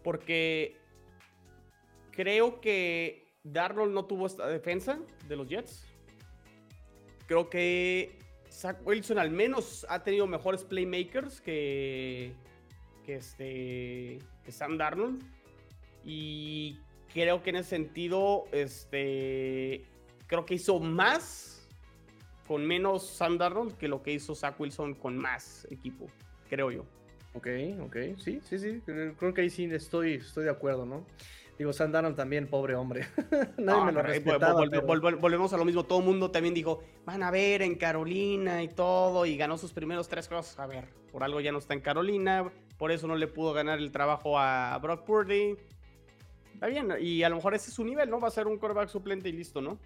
Porque creo que Darnold no tuvo esta defensa de los Jets. Creo que Zach Wilson al menos ha tenido mejores playmakers que, que, este, que Sam Darnold. Y creo que en ese sentido, este, creo que hizo más con menos Sam Darnold que lo que hizo Zach Wilson con más equipo, creo yo. Ok, ok, sí, sí, sí, creo que ahí sí estoy, estoy de acuerdo, ¿no? Digo, Sandaron también, pobre hombre. (laughs) Nadie me lo respetaba. volvemos a lo mismo. Todo el mundo también dijo, van a ver en Carolina y todo, y ganó sus primeros tres cosas. A ver, por algo ya no está en Carolina. por eso no le pudo ganar el trabajo a Brock Purdy. Está bien, y a lo mejor ese es su nivel, ¿no? Va a ser un quarterback suplente y listo, ¿no?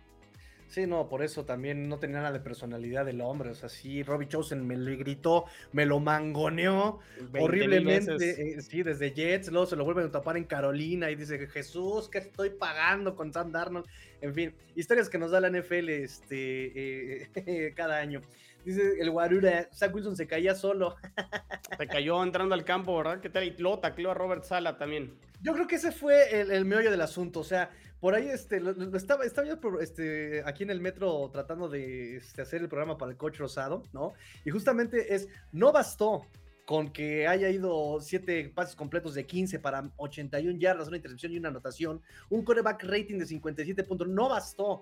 Sí, no, por eso también no tenía nada de personalidad del hombre. O sea, sí, Robbie Chosen me le gritó, me lo mangoneó 20,000 veces. horriblemente. eh, sí, desde Jets, luego se lo vuelven a tapar en Carolina y dice, Jesús, ¿qué estoy pagando con Sam Darnold? En fin, historias que nos da la NFL este, eh, (laughs) cada año. Dice el Guarura, Zach Wilson se caía solo. (laughs) Se cayó entrando al campo, ¿verdad? ¿Qué tal? Y luego tacleó a Robert Sala también. Yo creo que ese fue el, el meollo del asunto. O sea, por ahí este, lo, lo estaba, estaba yo este, aquí en el metro tratando de este, hacer el programa para el coach Rosado, ¿no? Y justamente es, no bastó con que haya ido siete pases completos de 15 para 81 yardas, una intercepción y una anotación, un quarterback rating de 57 puntos, no bastó.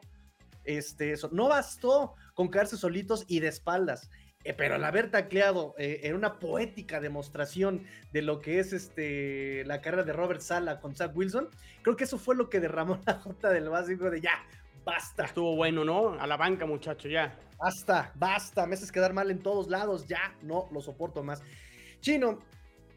Este, eso, no bastó con caerse solitos y de espaldas. Eh, pero al haber tacleado eh, en una poética demostración de lo que es este, la carrera de Robert Sala con Zach Wilson, creo que eso fue lo que derramó la gota del básico de ya, basta, Estuvo bueno, ¿no? A la banca, muchacho, ya. basta, basta, me haces quedar mal en todos lados, ya no lo soporto más. Chino,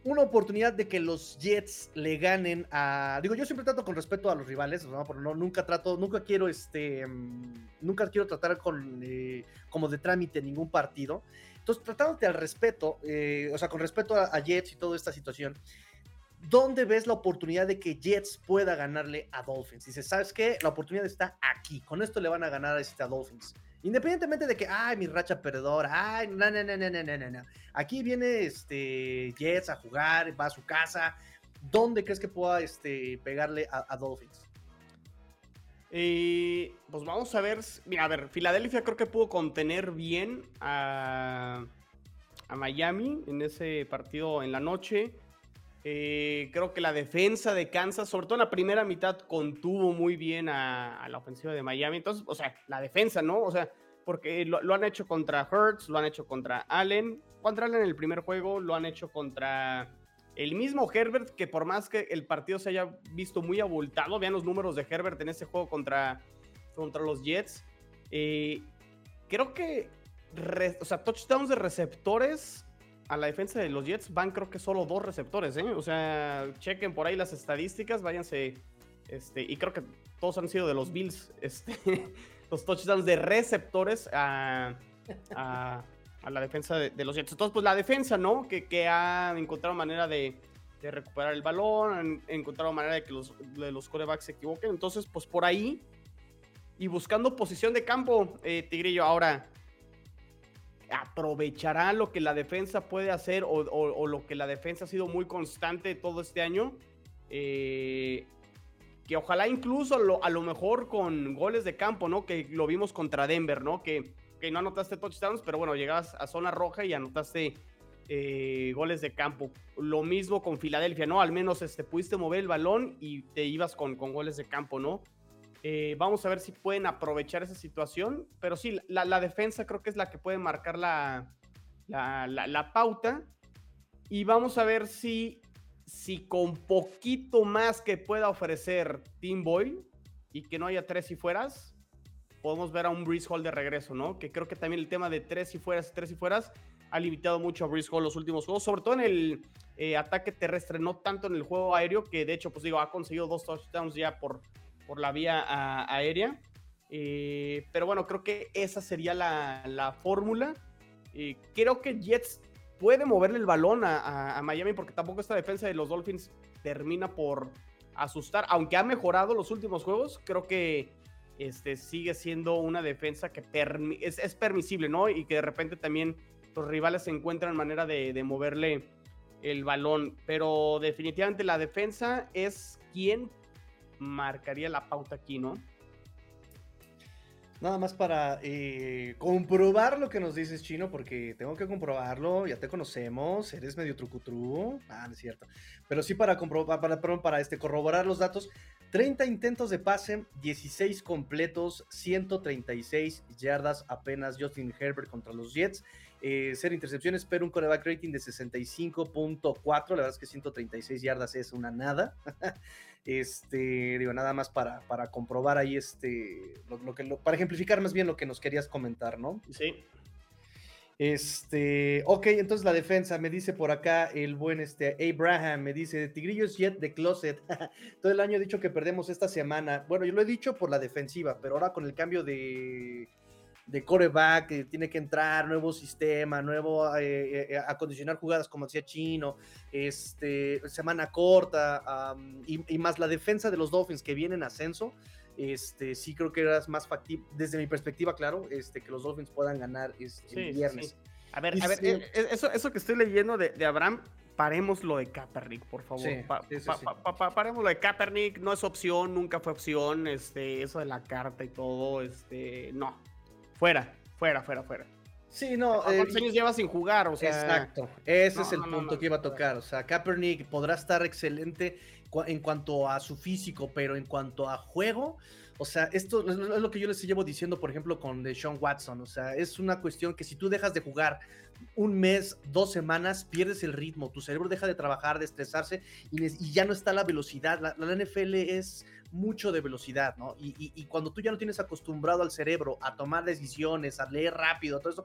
una oportunidad de que los Jets le ganen a. Digo, yo siempre trato con respeto a los rivales, ¿no? Pero no, nunca trato, nunca quiero este. mm, nunca quiero tratar con eh, como de trámite ningún partido. Entonces, tratándote al respeto, eh, o sea, con respeto a, a Jets y toda esta situación, ¿dónde ves la oportunidad de que Jets pueda ganarle a Dolphins? Dices, ¿sabes qué? La oportunidad está aquí. Con esto le van a ganar este, a Dolphins. Independientemente de que, ay, mi racha perdedora, ay, no, no, no, no, no, no, no. Aquí viene este Jets a jugar, va a su casa. ¿Dónde crees que pueda este, pegarle a, Dolphins? Eh, pues vamos a ver. Mira, a ver, Filadelfia creo que pudo contener bien a, a Miami en ese partido en la noche. Eh, creo que la defensa de Kansas, sobre todo en la primera mitad, contuvo muy bien a, la ofensiva de Miami. Entonces, o sea, la defensa, ¿no? O sea, porque lo, han hecho contra Hurts, lo han hecho contra Allen. Contra Allen en el primer juego, lo han hecho contra el mismo Herbert, que por más que el partido se haya visto muy abultado, vean los números de Herbert en ese juego contra, contra los Jets. Eh, creo que, o sea, touchdowns de receptores a la defensa de los Jets van creo que solo dos receptores, ¿eh? O sea, chequen por ahí las estadísticas, váyanse, este, y creo que todos han sido de los Bills, este, (laughs) los touchdowns de receptores a, a, la defensa de, los Jets. Entonces, pues la defensa, ¿no? Que, que ha encontrado manera de, de recuperar el balón, han encontrado manera de que los, de los corebacks se equivoquen. Entonces, pues por ahí y buscando posición de campo, eh, Tigrillo, ahora aprovechará lo que la defensa puede hacer o, lo que la defensa ha sido muy constante todo este año. Eh, que ojalá incluso lo- a lo mejor con goles de campo, ¿no? Que lo vimos contra Denver, ¿no? Que, que no anotaste touchdowns, pero bueno, llegabas a zona roja y anotaste eh, goles de campo. Lo mismo con Filadelfia, ¿no? Al menos este, pudiste mover el balón y te ibas con, con goles de campo, ¿no? Eh, vamos a ver si pueden aprovechar esa situación, pero sí, la, defensa creo que es la que puede marcar la, la, pauta. Y vamos a ver si, si con poquito más que pueda ofrecer Team Boyle y que no haya tres y fueras, podemos ver a un Breeze Hall de regreso, ¿no? Que creo que también el tema de tres y fueras, tres y fueras, ha limitado mucho a Breeze Hall los últimos juegos, sobre todo en el eh, ataque terrestre, no tanto en el juego aéreo, que de hecho, pues digo, ha conseguido dos touchdowns ya por, por la vía aérea. Eh, pero bueno, creo que esa sería la, la fórmula. Eh, creo que Jets puede moverle el balón a, Miami porque tampoco esta defensa de los Dolphins termina por asustar. Aunque ha mejorado los últimos juegos, creo que este, sigue siendo una defensa que es, permisible, ¿no? Y que de repente también los rivales encuentran manera de moverle el balón. Pero definitivamente la defensa es quien marcaría la pauta aquí, ¿no? Nada más para eh, comprobar lo que nos dices, Chino, porque tengo que comprobarlo, ya te conocemos, eres medio trucutru. Ah, no es cierto. Pero sí para comprobar, para, perdón, para este, corroborar los datos. 30 intentos de pase, 16 completos, 136 yardas apenas Justin Herbert contra los Jets. Eh, cero intercepciones, pero un coreback rating de 65.4. La verdad es que 136 yardas es una nada. (laughs) Este, digo, nada más para, para comprobar ahí este, lo, lo que, lo- para ejemplificar más bien lo que nos querías comentar, ¿no? Sí. Este, ok, entonces la defensa, me dice por acá el buen este, Abraham, me dice, Tigrillos Jet de Closet. (laughs) Todo el año he dicho que perdemos esta semana. Bueno, yo lo he dicho por la defensiva, pero ahora con el cambio de, de coreback, que tiene que entrar, nuevo sistema, nuevo eh, eh, acondicionar jugadas, como decía Chino, este, semana corta, am, y, y más la defensa de los Dolphins que vienen en ascenso, este, sí creo que era más factible, desde mi perspectiva, claro, este, que los Dolphins puedan ganar este, Sí, el sí, viernes. sí. A ver, a ver, Dice- eh, eh, eso, eso que estoy leyendo de, de Abraham, paremos lo de Kaepernick, por favor. Sí, Pa- sí, sí, sí. pa- pa- paremos lo de Kaepernick, no es opción, nunca fue opción, este, eso de la carta y todo, este, no. Fuera, fuera, fuera, fuera. Sí, no, eh, ¿Cuántos años lleva sin jugar? O sea, Exacto, ese no, es el no, punto no. que iba a tocar. O sea, Kaepernick podrá estar excelente en cuanto a su físico, pero en cuanto a juego, o sea, esto es lo que yo les llevo diciendo, por ejemplo, con Deshaun Watson. O sea, es una cuestión que si tú dejas de jugar un mes, dos semanas, pierdes el ritmo, tu cerebro deja de trabajar, de estresarse y, ya no está la velocidad. La, la NFL es mucho de velocidad, ¿no? Y, cuando tú ya no tienes acostumbrado al cerebro a tomar decisiones, a leer rápido, todo eso,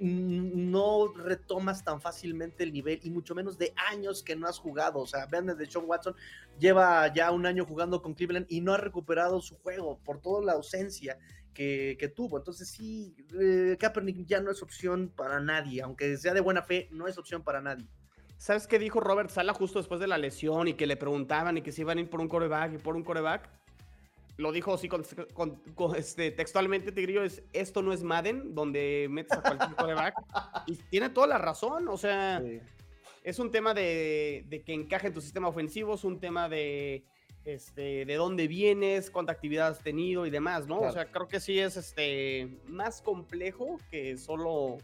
no retomas tan fácilmente el nivel y mucho menos de años que no has jugado. O sea, vean de Sean Watson, lleva ya un año jugando con Cleveland y no ha recuperado su juego por toda la ausencia que, que tuvo. Entonces sí, eh, Kaepernick ya no es opción para nadie, aunque sea de buena fe, no es opción para nadie. ¿Sabes qué dijo Robert Sala justo después de la lesión y que le preguntaban y que si iban a ir por un coreback y por un coreback? Lo dijo así con- con- con, este, textualmente, Tigrillo, es esto no es Madden, donde metes a cualquier (laughs) coreback. Y tiene toda la razón, o sea... es un tema de, de que encaje en tu sistema ofensivo, es un tema de, este, de dónde vienes, cuánta actividad has tenido y demás, ¿no? Claro. O sea, creo que sí es este, más complejo que solo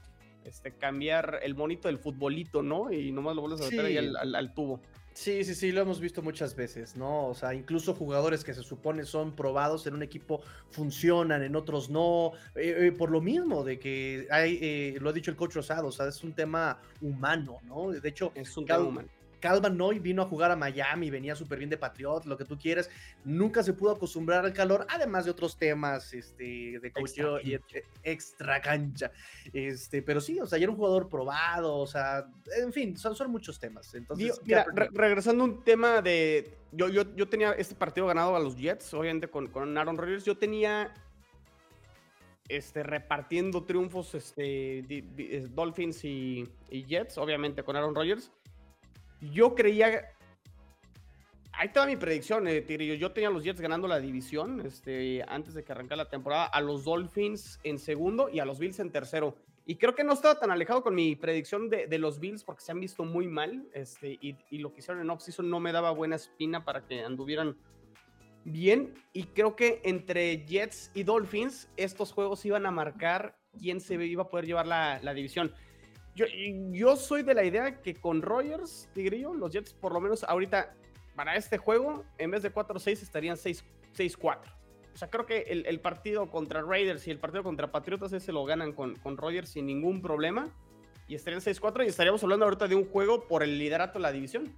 este, cambiar el monito del futbolito, ¿no? Y nomás lo vuelves a meter ahí al, al- al tubo. Sí, sí, sí, lo hemos visto muchas veces, ¿no? O sea, incluso jugadores que se supone son probados en un equipo funcionan, en otros no, eh, eh, por lo mismo de que hay, eh, lo ha dicho el coach Rosado, o sea, es un tema humano, ¿no? De hecho, Es un tema humano. Calvin Noy vino a jugar a Miami, venía súper bien de Patriot, lo que tú quieres, nunca se pudo acostumbrar al calor, además de otros temas este, de coach Extra y extra cancha. Este, pero sí, o sea, ya era un jugador probado, o sea, en fin, son, son muchos temas. Entonces, Digo, mira, Kaepernick- re- regresando a un tema de. Yo, yo, yo tenía este partido ganado a los Jets, obviamente con, con Aaron Rodgers. Yo tenía. Este, repartiendo triunfos, este, Dolphins y, y Jets, obviamente con Aaron Rodgers. Yo creía. Ahí estaba mi predicción, eh, Tigrillo. Yo tenía a los Jets ganando la división este, antes de que arrancara la temporada, a los Dolphins en segundo y a los Bills en tercero. Y creo que no estaba tan alejado con mi predicción de, de los Bills porque se han visto muy mal. Este, y, y lo que hicieron en offseason no me daba buena espina para que anduvieran bien. Y creo que entre Jets y Dolphins, estos juegos iban a marcar quién se iba a poder llevar la, la división. Yo, soy de la idea que con Rogers, Tigrillo, los Jets, por lo menos ahorita, para este juego, en vez de 4-6, estarían 6 6-4. O sea, creo que el, el partido contra Raiders y el partido contra Patriotas ese lo ganan con, con Rogers sin ningún problema. Y estarían 6-4 y estaríamos hablando ahorita de un juego por el liderato de la división.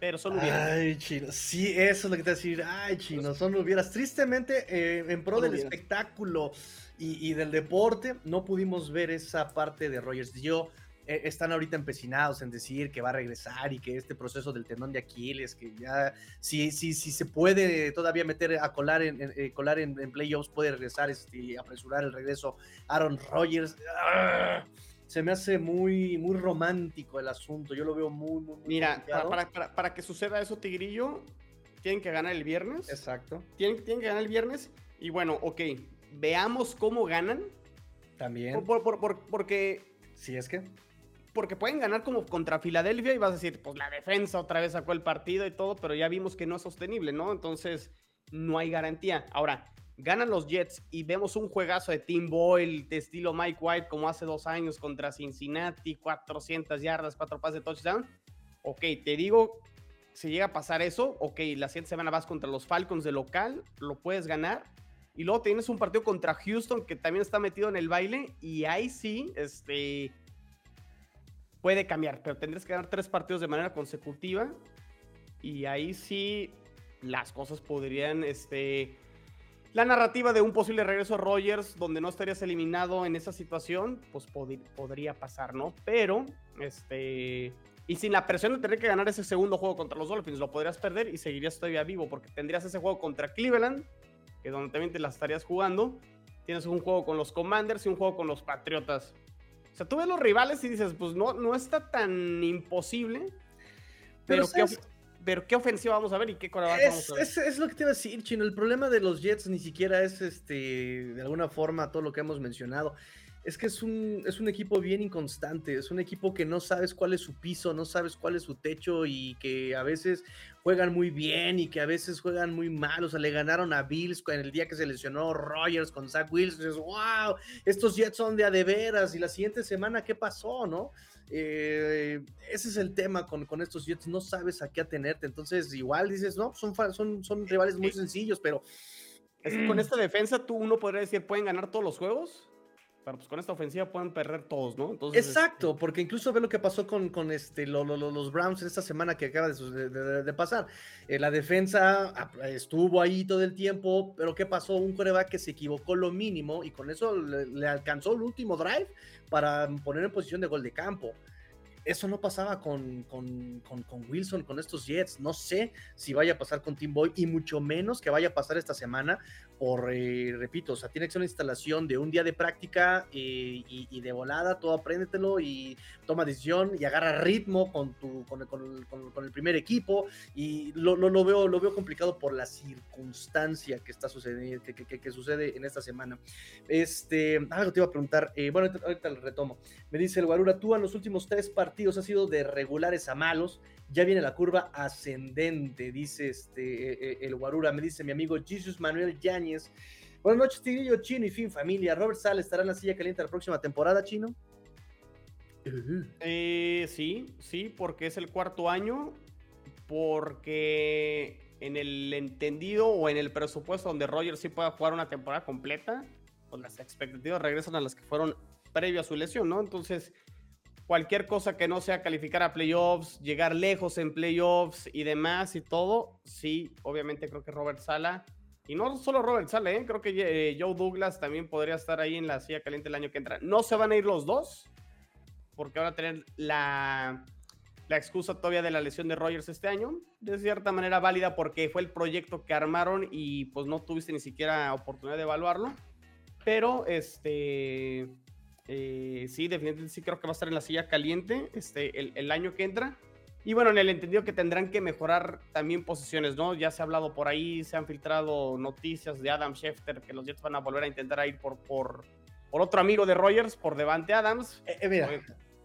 Pero son hubieras. Ay, chino. Sí, eso es lo que te iba a decir. Ay, chino, son hubieras. Tristemente, eh, en pro del hubieras. espectáculo y, y del deporte, no pudimos ver esa parte de Rogers. Yo, eh, están ahorita empecinados en decir que va a regresar y que este proceso del tendón de Aquiles, que ya, si, si, si se puede todavía meter a colar en, en- eh, colar en, en playoffs, puede regresar este, y apresurar el regreso Aaron Rodgers. ¡Ah! Se me hace muy, muy romántico el asunto. Yo lo veo muy, muy, muy Mira, para- para- para que suceda eso, Tigrillo, tienen que ganar el viernes. Exacto. Tienen, tienen que ganar el viernes. Y bueno, ok, veamos cómo ganan. También. Por- por- por- por- porque, Si es que. porque pueden ganar como contra Filadelfia y vas a decir, pues la defensa otra vez sacó el partido y todo, pero ya vimos que no es sostenible, ¿no? Entonces, no hay garantía. Ahora, ganan los Jets y vemos un juegazo de Tim Boyle, de estilo Mike White, como hace dos años contra Cincinnati, 400 yardas, cuatro pases de touchdown. Ok, te digo, si llega a pasar eso, ok, la siguiente semana vas contra los Falcons de local, lo puedes ganar. Y luego tienes un partido contra Houston que también está metido en el baile. Y ahí sí, este. Puede cambiar, pero tendrías que ganar tres partidos de manera consecutiva. Y ahí sí, las cosas podrían este, la narrativa de un posible regreso a Rogers, donde no estarías eliminado en esa situación, pues pod- podría pasar, ¿no? Pero, este. Y sin la presión de tener que ganar ese segundo juego contra los Dolphins, lo podrías perder y seguirías todavía vivo, porque tendrías ese juego contra Cleveland, que donde también te la estarías jugando. Tienes un juego con los Commanders y un juego con los Patriotas. O sea, tú ves los rivales y dices, pues no, no está tan imposible. Pero, Pero, ¿qué, pero ¿qué ofensiva vamos a ver y qué coreback vamos a ver? es- es lo que te iba a decir, Chino. El problema de los Jets ni siquiera es este, de alguna forma, todo lo que hemos mencionado. Es que es un, es un equipo bien inconstante, es un equipo que no sabes cuál es su piso, no sabes cuál es su techo y que a veces juegan muy bien y que a veces juegan muy mal. O sea, le ganaron a Bills en el día que se lesionó Rogers con Zach Wilson. Dices, wow, estos Jets son de a de veras. Y la siguiente semana, ¿qué pasó, no? Eh, ese es el tema con, con estos Jets, no sabes a qué atenerte. Entonces, igual dices, no, son, son, son rivales muy sencillos, pero Es que con esta defensa tú uno podría decir, pueden ganar todos los juegos, pero pues con esta ofensiva pueden perder todos, ¿no? Entonces, Exacto, porque incluso ve lo que pasó con, con este, lo- lo- lo- los Browns en esta semana que acaba de- de- de pasar. Eh, la defensa ah, estuvo ahí todo el tiempo, pero ¿qué pasó? Un coreback que se equivocó lo mínimo y con eso le, le alcanzó el último drive para poner en posición de gol de campo. Eso no pasaba con, con, con- con Wilson, con estos Jets. No sé si vaya a pasar con Tim Boy y mucho menos que vaya a pasar esta semana por, eh, repito, o sea, tiene que ser una instalación de un día de práctica eh, y, y de volada, todo apréndetelo y toma decisión y agarra ritmo con, tu, con, con con- con el primer equipo y lo, lo- lo veo, lo veo complicado por la circunstancia que está sucediendo, que, que- que- que sucede en esta semana. Este, algo te iba a preguntar, eh, bueno, ahorita, ahorita lo retomo. Me dice el Guarura, tú en los últimos tres partidos has sido de regulares a malos, ya viene la curva ascendente, dice este, eh, eh, el Guarura, me dice mi amigo Jesus Manuel Yáñez. Buenas noches, Tigrillo, Chino y fin familia. Robert Sale estará en la silla caliente la próxima temporada, Chino. eh, sí, sí, porque es el cuarto año, porque en el entendido o en el presupuesto donde Rogers sí pueda jugar una temporada completa, pues las expectativas regresan a las que fueron previo a su lesión, ¿no? Entonces, cualquier cosa que no sea calificar a playoffs, llegar lejos en playoffs y demás y todo, sí, obviamente creo que Robert Sala, y no solo Robert Sala, ¿eh? creo que eh, Joe Douglas también podría estar ahí en la silla caliente el año que entra. No se van a ir los dos, porque van a tener la, la excusa todavía de la lesión de Rogers este año, de cierta manera válida porque fue el proyecto que armaron y pues no tuviste ni siquiera oportunidad de evaluarlo. Pero este eh, sí, definitivamente sí creo que va a estar en la silla caliente este, el, el año que entra. Y bueno, en el entendido que tendrán que mejorar también posiciones, ¿no? Ya se ha hablado por ahí, se han filtrado noticias de Adam Schefter que los Jets van a volver a intentar ir por, por, por otro amigo de Rogers, por Devante Adams. Eh, eh, mira, Oye,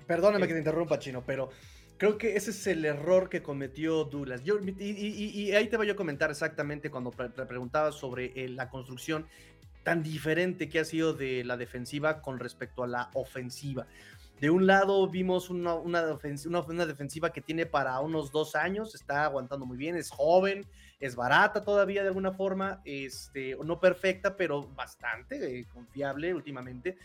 perdóname eh. que te interrumpa, Chino, pero creo que ese es el error que cometió Douglas. Yo, y, y- y- ahí te voy a comentar exactamente cuando pre- preguntabas sobre eh, la construcción tan diferente que ha sido de la defensiva con respecto a la ofensiva. De un lado vimos una, defensiva que tiene para unos dos años, está aguantando muy bien, es joven, es barata todavía de alguna forma, este, no perfecta, pero bastante eh, confiable últimamente.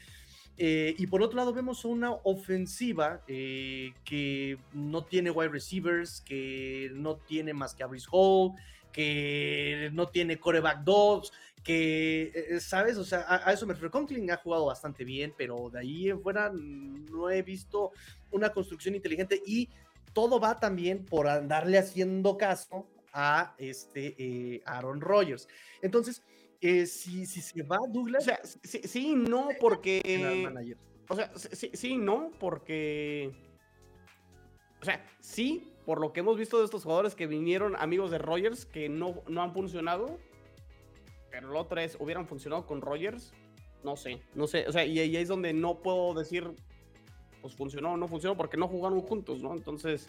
Eh, y por otro lado vemos una ofensiva eh, que no tiene wide receivers, que no tiene más que a Brees Hall, que no tiene coreback dogs, que, eh, ¿sabes? O sea, a, a eso me refiero. Conklin ha jugado bastante bien, pero de ahí en fuera no he visto una construcción inteligente y todo va también por andarle haciendo caso a este eh, Aaron Rodgers. Entonces, eh, si, si se va O Douglas, sea, sí, no, porque... O sea, sí, sí no, porque. O sea, sí, por lo que hemos visto de estos jugadores que vinieron amigos de Rogers que no, no han funcionado. Pero lo otro es, ¿hubieran funcionado con Rogers? No sé, no sé. O sea, y ahí es donde no puedo decir, pues funcionó o no funcionó, porque no jugaron juntos, ¿no? Entonces,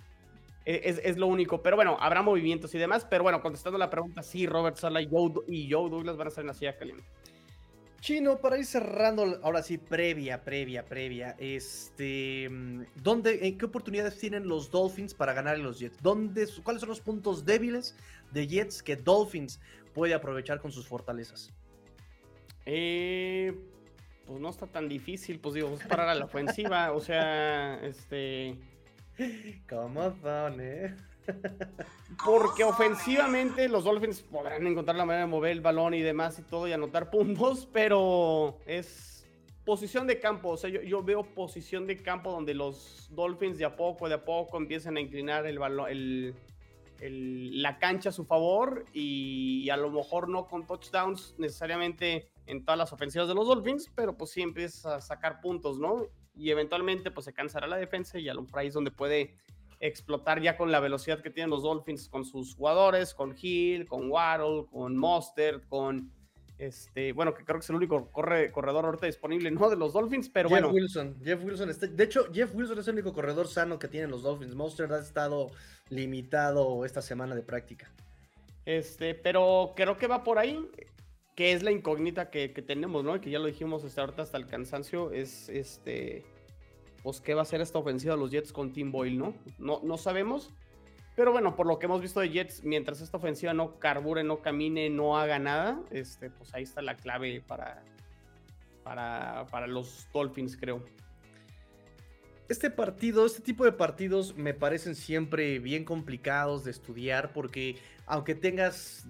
e- es, es lo único. Pero bueno, habrá movimientos y demás. Pero bueno, contestando la pregunta, sí, Robert Sala y Joe, y Joe Douglas van a estar en la silla caliente. Chino, para ir cerrando, ahora sí, previa, previa, previa, este, ¿dónde, en qué oportunidades tienen los Dolphins para ganar a los Jets? ¿Dónde, ¿Cuáles son los puntos débiles de Jets que Dolphins puede aprovechar con sus fortalezas? Eh, pues no está tan difícil, pues digo, es parar a la ofensiva, o sea, este... ¿Cómo son, eh? Porque ofensivamente los Dolphins podrán encontrar la manera de mover el balón y demás y todo y anotar puntos, pero es posición de campo. O sea, yo, yo veo posición de campo donde los Dolphins de a poco, de a poco empiezan a inclinar el balón, el, la cancha a su favor y, a lo mejor no con touchdowns necesariamente en todas las ofensivas de los Dolphins, pero pues sí empieza a sacar puntos, ¿no? Y eventualmente pues se cansará la defensa y a lo mejor ahí es donde puede explotar ya con la velocidad que tienen los Dolphins con sus jugadores, con Hill, con Waddle, con Mostert, con este, bueno, que creo que es el único corre, corredor ahorita disponible, ¿no? De los Dolphins, pero Jeff bueno. Wilson, Jeff Wilson está- de hecho, Jeff Wilson es el único corredor sano que tienen los Dolphins. Monster ha estado limitado esta semana de práctica. Este, pero creo que va por ahí, que es la incógnita que, que tenemos, ¿no? Que ya lo dijimos hasta ahorita hasta el cansancio, es este, pues qué va a hacer esta ofensiva de los Jets con Tim Boyle, ¿no? No, no sabemos, pero bueno, por lo que hemos visto de Jets, mientras esta ofensiva no carbure, no camine, no haga nada, este, pues ahí está la clave para, para, para los Dolphins, creo. Este partido, este tipo de partidos me parecen siempre bien complicados de estudiar porque aunque tengas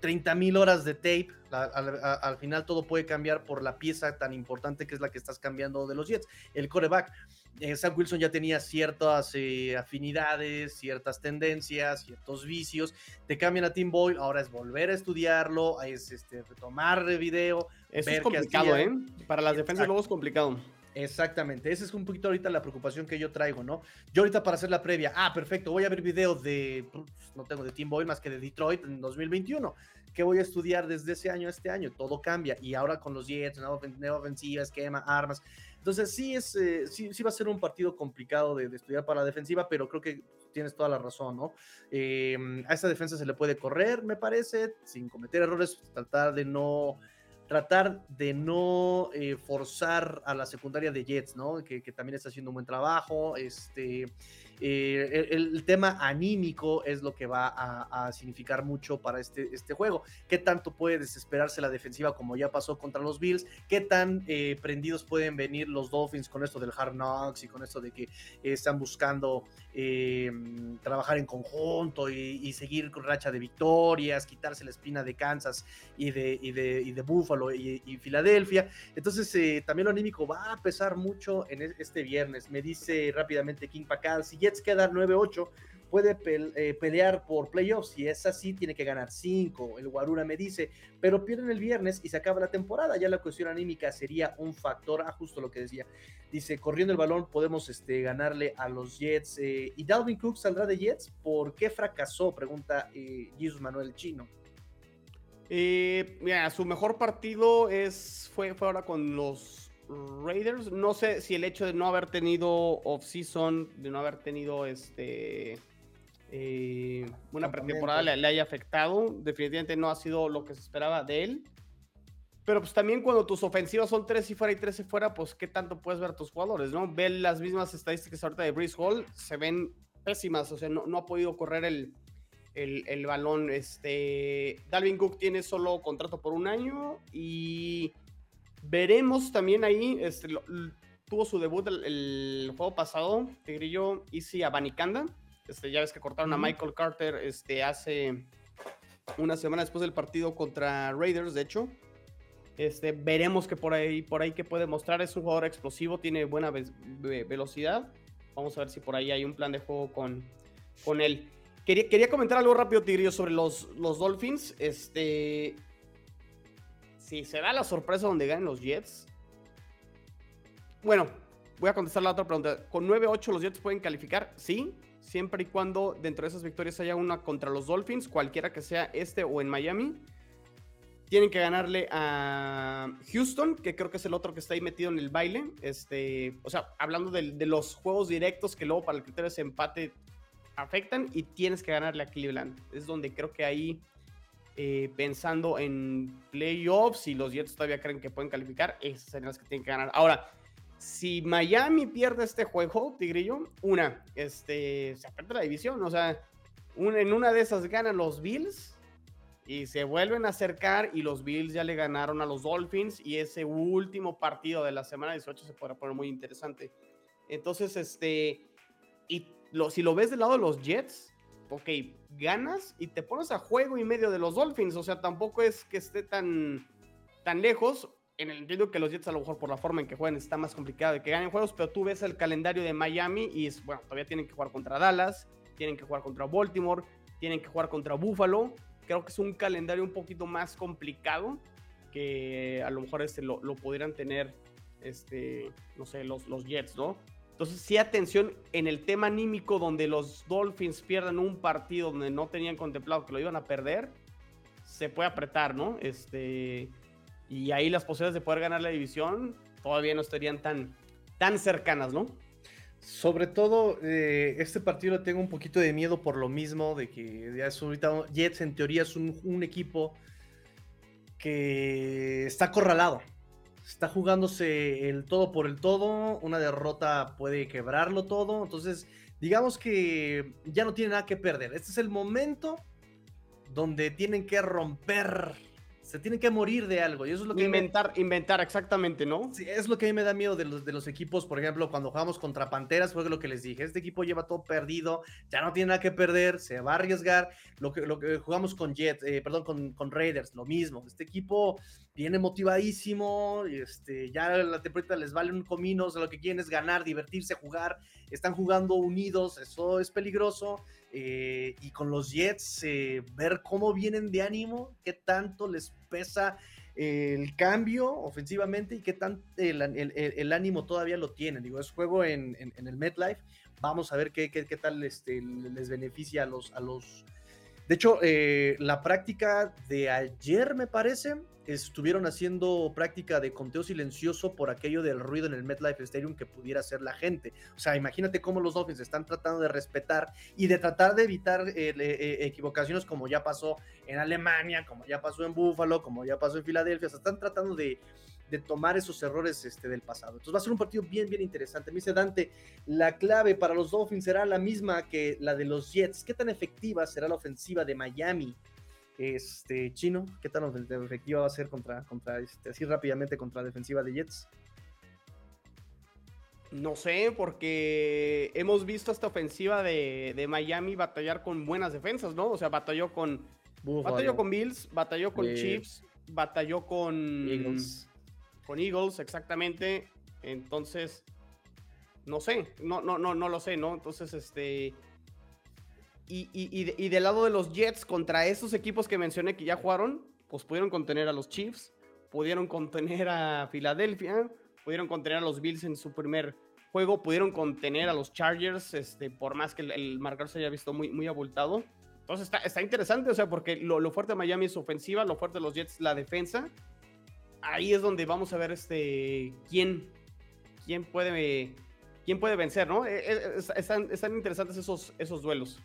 30 mil horas de tape, al, al final todo puede cambiar por la pieza tan importante que es la que estás cambiando de los Jets, el coreback. Eh, Sam Wilson ya tenía ciertas eh, afinidades, ciertas tendencias, ciertos vicios. Te cambian a Tim Boyle, ahora es volver a estudiarlo, es este, retomar el video. Eso ver es complicado. ¿eh? Para las defensas luego es complicado. Exactamente, esa es un poquito ahorita la preocupación que yo traigo, ¿no? Yo ahorita para hacer la previa, ah, perfecto, voy a ver video de, pues, no tengo de Tim Boyle más que de Detroit en 2021. ¿Qué voy a estudiar desde ese año a este año? Todo cambia. Y ahora con los Jets, nueva ofensiva, esquema, armas. Entonces sí, es, eh, sí, sí va a ser un partido complicado de, estudiar para la defensiva, pero creo que tienes toda la razón, ¿no? Eh, a esta defensa se le puede correr, me parece, sin cometer errores, tratar de no tratar de no eh, forzar a la secundaria de Jets, ¿no? Que, también está haciendo un buen trabajo. Este, eh, el, tema anímico es lo que va a, significar mucho para este, este juego. ¿Qué tanto puede desesperarse la defensiva como ya pasó contra los Bills? ¿Qué tan eh, prendidos pueden venir los Dolphins con esto del Hard Knocks y con esto de que eh, están buscando trabajar en conjunto y, y seguir con racha de victorias, quitarse la espina de Kansas y de, y de, y de Buffalo y, y Filadelfia. Entonces, eh, también lo anímico va a pesar mucho en e- este viernes. Me dice rápidamente King Pacal, si Jets queda 9-8, puede eh, pelear por playoffs. Si es así, tiene que ganar 5. El Guarura me dice, pero pierden el viernes y se acaba la temporada. Ya la cuestión anímica sería un factor, ah, justo lo que decía. Dice, corriendo el balón podemos este, ganarle a los Jets. eh, ¿Y Dalvin Cook saldrá de Jets? ¿Por qué fracasó? Pregunta eh, Jesus Manuel Chino. Eh, mira, su mejor partido es, fue, fue ahora con los Raiders. No sé si el hecho de no haber tenido off-season, de no haber tenido este eh, una pretemporada le, le haya afectado. Definitivamente no ha sido lo que se esperaba de él. Pero pues también cuando tus ofensivas son tres y fuera y tres y fuera, pues qué tanto puedes ver a tus jugadores, ¿no? Ve las mismas estadísticas ahorita de Breeze Hall, se ven pésimas, o sea, no, no ha podido correr el, el, el balón. Este, Dalvin Cook tiene solo contrato por un año y veremos también ahí, este, lo- tuvo su debut el, el juego pasado, Tigrillo, Easy Abanicanda. Este, ya ves que cortaron a. Michael Carter este, hace una semana después del partido contra Raiders, de hecho. Este, veremos que por ahí, por ahí que puede mostrar. Es un jugador explosivo, tiene buena ve- ve- velocidad. Vamos a ver si por ahí hay un plan de juego con, con él. Quería, quería comentar algo rápido, Tigrillo, sobre los, los Dolphins. Este. Si se da la sorpresa donde ganen los Jets. Bueno, voy a contestar la otra pregunta. ¿Con 9-8 los Jets pueden calificar? Sí, siempre y cuando dentro de esas victorias haya una contra los Dolphins, cualquiera que sea este o en Miami. Tienen que ganarle a Houston, que creo que es el otro que está ahí metido en el baile. Este, o sea, hablando de, de los juegos directos que luego para el criterio de ese empate afectan y tienes que ganarle a Cleveland. Es donde creo que ahí, eh, pensando en playoffs, y los Jets todavía creen que pueden calificar, esas serían las que tienen que ganar. Ahora, si Miami pierde este juego, Tigrillo, una, este, se aprieta la división. O sea, un- en una de esas ganan los Bills y se vuelven a acercar y los Bills ya le ganaron a los Dolphins y ese último partido de la semana 18 se podrá poner muy interesante. Entonces, este, y lo, si lo ves del lado de los Jets, ok, ganas y te pones a juego y medio de los Dolphins. O sea, tampoco es que esté tan, tan lejos. En el sentido que los Jets, a lo mejor por la forma en que juegan, está más complicado de que ganen juegos. Pero tú ves el calendario de Miami y es, bueno, todavía tienen que jugar contra Dallas, tienen que jugar contra Baltimore, tienen que jugar contra Buffalo. Creo que es un calendario un poquito más complicado que a lo mejor este lo, lo pudieran tener, este, no sé, los, los Jets, ¿no? Entonces, sí, atención en el tema anímico donde los Dolphins pierdan un partido donde no tenían contemplado que lo iban a perder, se puede apretar, ¿no? Este, y ahí las posibilidades de poder ganar la división todavía no estarían tan, tan cercanas, ¿no? Sobre todo, eh, este partido le tengo un poquito de miedo por lo mismo, de que ya es ahorita Jets en teoría es un, equipo que está acorralado. Está jugándose el todo por el todo. Una derrota puede quebrarlo todo. Entonces, digamos que ya no tiene nada que perder. Este es el momento donde tienen que romper. Se tienen que morir de algo. Y eso es lo que me- Inventar, inventar, exactamente, ¿no? Sí, es lo que a mí me da miedo de los, de los equipos, por ejemplo, cuando jugamos contra Panteras, fue lo que les dije, este equipo lleva todo perdido, ya no tiene nada que perder, se va a arriesgar, lo que, lo que jugamos con Jets, eh, perdón, con, con Raiders, lo mismo, este equipo viene motivadísimo, este, ya la temporada les vale un comino, o sea, lo que quieren es ganar, divertirse, jugar, están jugando unidos, eso es peligroso, eh, y con los Jets, eh, ver cómo vienen de ánimo, qué tanto les pesa el cambio ofensivamente y qué tan el, el- el- ánimo todavía lo tienen. Digo, es juego en, en- en el MetLife. Vamos a ver qué, qué- qué tal este, les beneficia a los... A los... De hecho, eh, la práctica de ayer, me parece, estuvieron haciendo práctica de conteo silencioso por aquello del ruido en el MetLife Stadium que pudiera hacer la gente. O sea, imagínate cómo los Dolphins están tratando de respetar y de tratar de evitar eh, eh, equivocaciones como ya pasó en Alemania, como ya pasó en Buffalo, como ya pasó en Filadelfia, o sea, están tratando de, de tomar esos errores este, del pasado. Entonces va a ser un partido bien, bien interesante. Me dice Dante, la clave para los Dolphins será la misma que la de los Jets. ¿Qué tan efectiva será la ofensiva de Miami? Este, Chino, ¿qué tan efectiva va a ser contra, contra este, así rápidamente contra la defensiva de Jets? No sé, porque hemos visto esta ofensiva de, de Miami batallar con buenas defensas, ¿no? O sea, batalló con, batalló con Bills, batalló con. Chiefs, batalló con Eagles. Con Eagles, exactamente. Entonces, no sé, no, no, no, no lo sé, ¿no? Entonces, este. Y, y, y, y del lado de los Jets, contra esos equipos que mencioné que ya jugaron, pues pudieron contener a los Chiefs, pudieron contener a Filadelfia, pudieron contener a los Bills en su primer juego, pudieron contener a los Chargers, este, por más que el, el marcador se haya visto muy, muy abultado. Entonces está, está interesante, o sea, porque lo, lo fuerte de Miami es ofensiva, lo fuerte de los Jets la defensa. Ahí es donde vamos a ver este quién, quién puede quién puede vencer, ¿no? Eh, eh, es- Están, interesantes esos, esos duelos.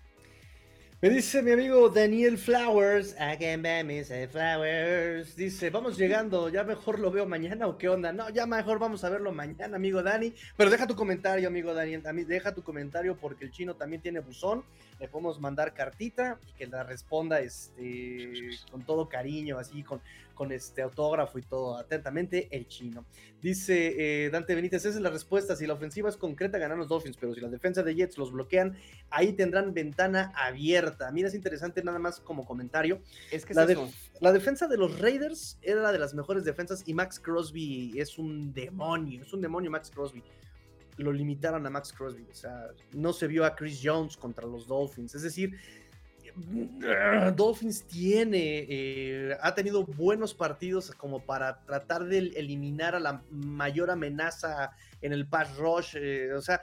Me dice mi amigo Daniel Flowers, I can buy flowers. Dice, vamos llegando, ya mejor lo veo mañana o qué onda. No, ya mejor vamos a verlo mañana, amigo Dani. Pero deja tu comentario, amigo Daniel. Deja tu comentario porque el chino también tiene buzón. Le podemos mandar cartita y que la responda este, con todo cariño, así, con, con este autógrafo y todo. Atentamente, el chino. Dice eh, Dante Benítez, esa es la respuesta. Si la ofensiva es concreta, ganan los Dolphins, pero si la defensa de Jets los bloquean, ahí tendrán ventana abierta. Mira, es interesante nada más como comentario. Es que La, la defensa de los Raiders era la de las mejores defensas y Max Crosby es un demonio, es un demonio Max Crosby. Lo limitaron a Max Crosby, o sea, no se vio a Chris Jones contra los Dolphins. Es decir, Dolphins tiene, eh, ha tenido buenos partidos como para tratar de eliminar a la mayor amenaza en el pass rush. eh, o sea,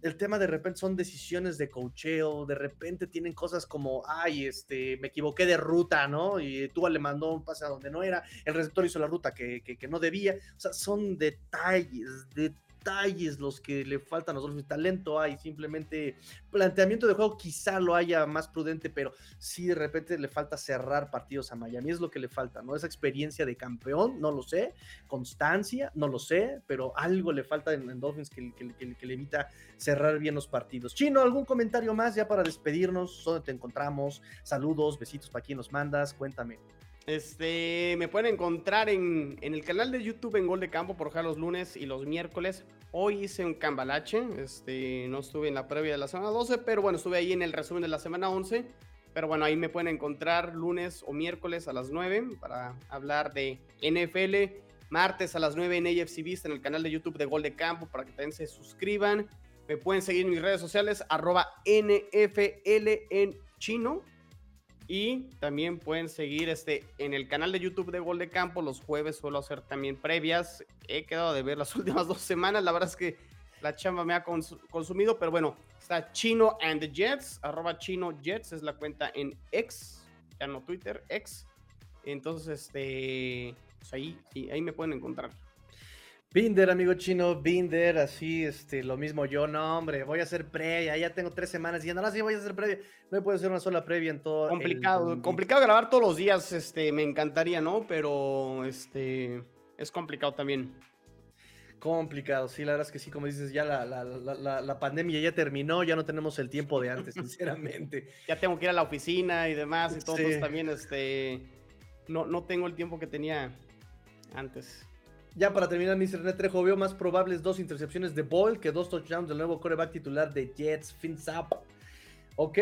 el tema de repente son decisiones de cocheo, de repente tienen cosas como, ay, este, me equivoqué de ruta, ¿no? Y tú le mandó un pase a donde no era, el receptor hizo la ruta que, que- que no debía. O sea, son detalles, detalles los que le faltan a los Dolphins. Talento hay, simplemente planteamiento de juego quizá lo haya más prudente, pero sí de repente le falta cerrar partidos a Miami, es lo que le falta, ¿no? Esa experiencia de campeón, no lo sé, constancia, no lo sé, pero algo le falta en, en Dolphins que, que- que- que le evita cerrar bien los partidos. Chino, ¿algún comentario más ya para despedirnos? ¿Dónde te encontramos? Saludos, besitos para quien nos mandas, cuéntame. Este, me pueden encontrar en, en el canal de YouTube en Gol de Campo por jugar los lunes y los miércoles. Hoy hice un cambalache, este, no estuve en la previa de la semana 12, pero bueno, estuve ahí en el resumen de la semana 11. Pero bueno, ahí me pueden encontrar lunes o miércoles a las 9 para hablar de NFL. Martes a las 9 en AFC Vista en el canal de YouTube de Gol de Campo para que también se suscriban. Me pueden seguir en mis redes sociales, arroba NFL en chino. Y también pueden seguir este, en el canal de YouTube de Gol de Campo. Los jueves suelo hacer también previas. He quedado de ver las (laughs) últimas dos semanas. La verdad es que la chamba me ha cons- consumido. Pero bueno, está Chino and the Jets. Arroba Chino Jets es la cuenta en X. Ya no Twitter, X. Entonces, este. Pues ahí ahí me pueden encontrar. Binder, amigo chino, Binder, así, este, lo mismo yo, no, hombre, voy a hacer previa, ya tengo tres semanas diciendo, no, sí, voy a hacer previa, no puedo hacer una sola previa en todo. Complicado, 2020. complicado grabar todos los días, este, me encantaría, ¿no? Pero, este, es complicado también. Complicado, sí, la verdad es que sí, como dices, ya la, la, la, la- pandemia ya terminó, ya no tenemos el tiempo de antes, (laughs) sinceramente. Ya tengo que ir a la oficina y demás y todo, Sí. entonces también, este, no, no tengo el tiempo que tenía antes. Ya para terminar, Mr. Net Trejo, veo más probables dos intercepciones de Boyle que dos touchdowns del nuevo coreback titular de Jets, Fins up. Ok,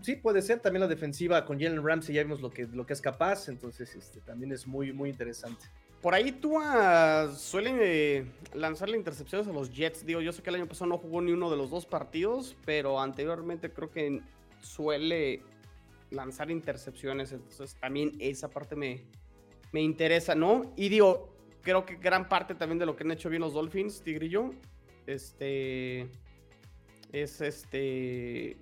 sí, puede ser. También la defensiva con Jalen Ramsey, ya vimos lo que, lo que es capaz, entonces este, también es muy, muy interesante. Por ahí tú ah, suelen eh, lanzarle intercepciones a los Jets. Digo, yo sé que el año pasado no jugó ni uno de los dos partidos, pero anteriormente creo que suele lanzar intercepciones. Entonces también esa parte me, me interesa, ¿no? Y digo, creo que gran parte también de lo que han hecho bien los Dolphins, Tigrillo, este, es este,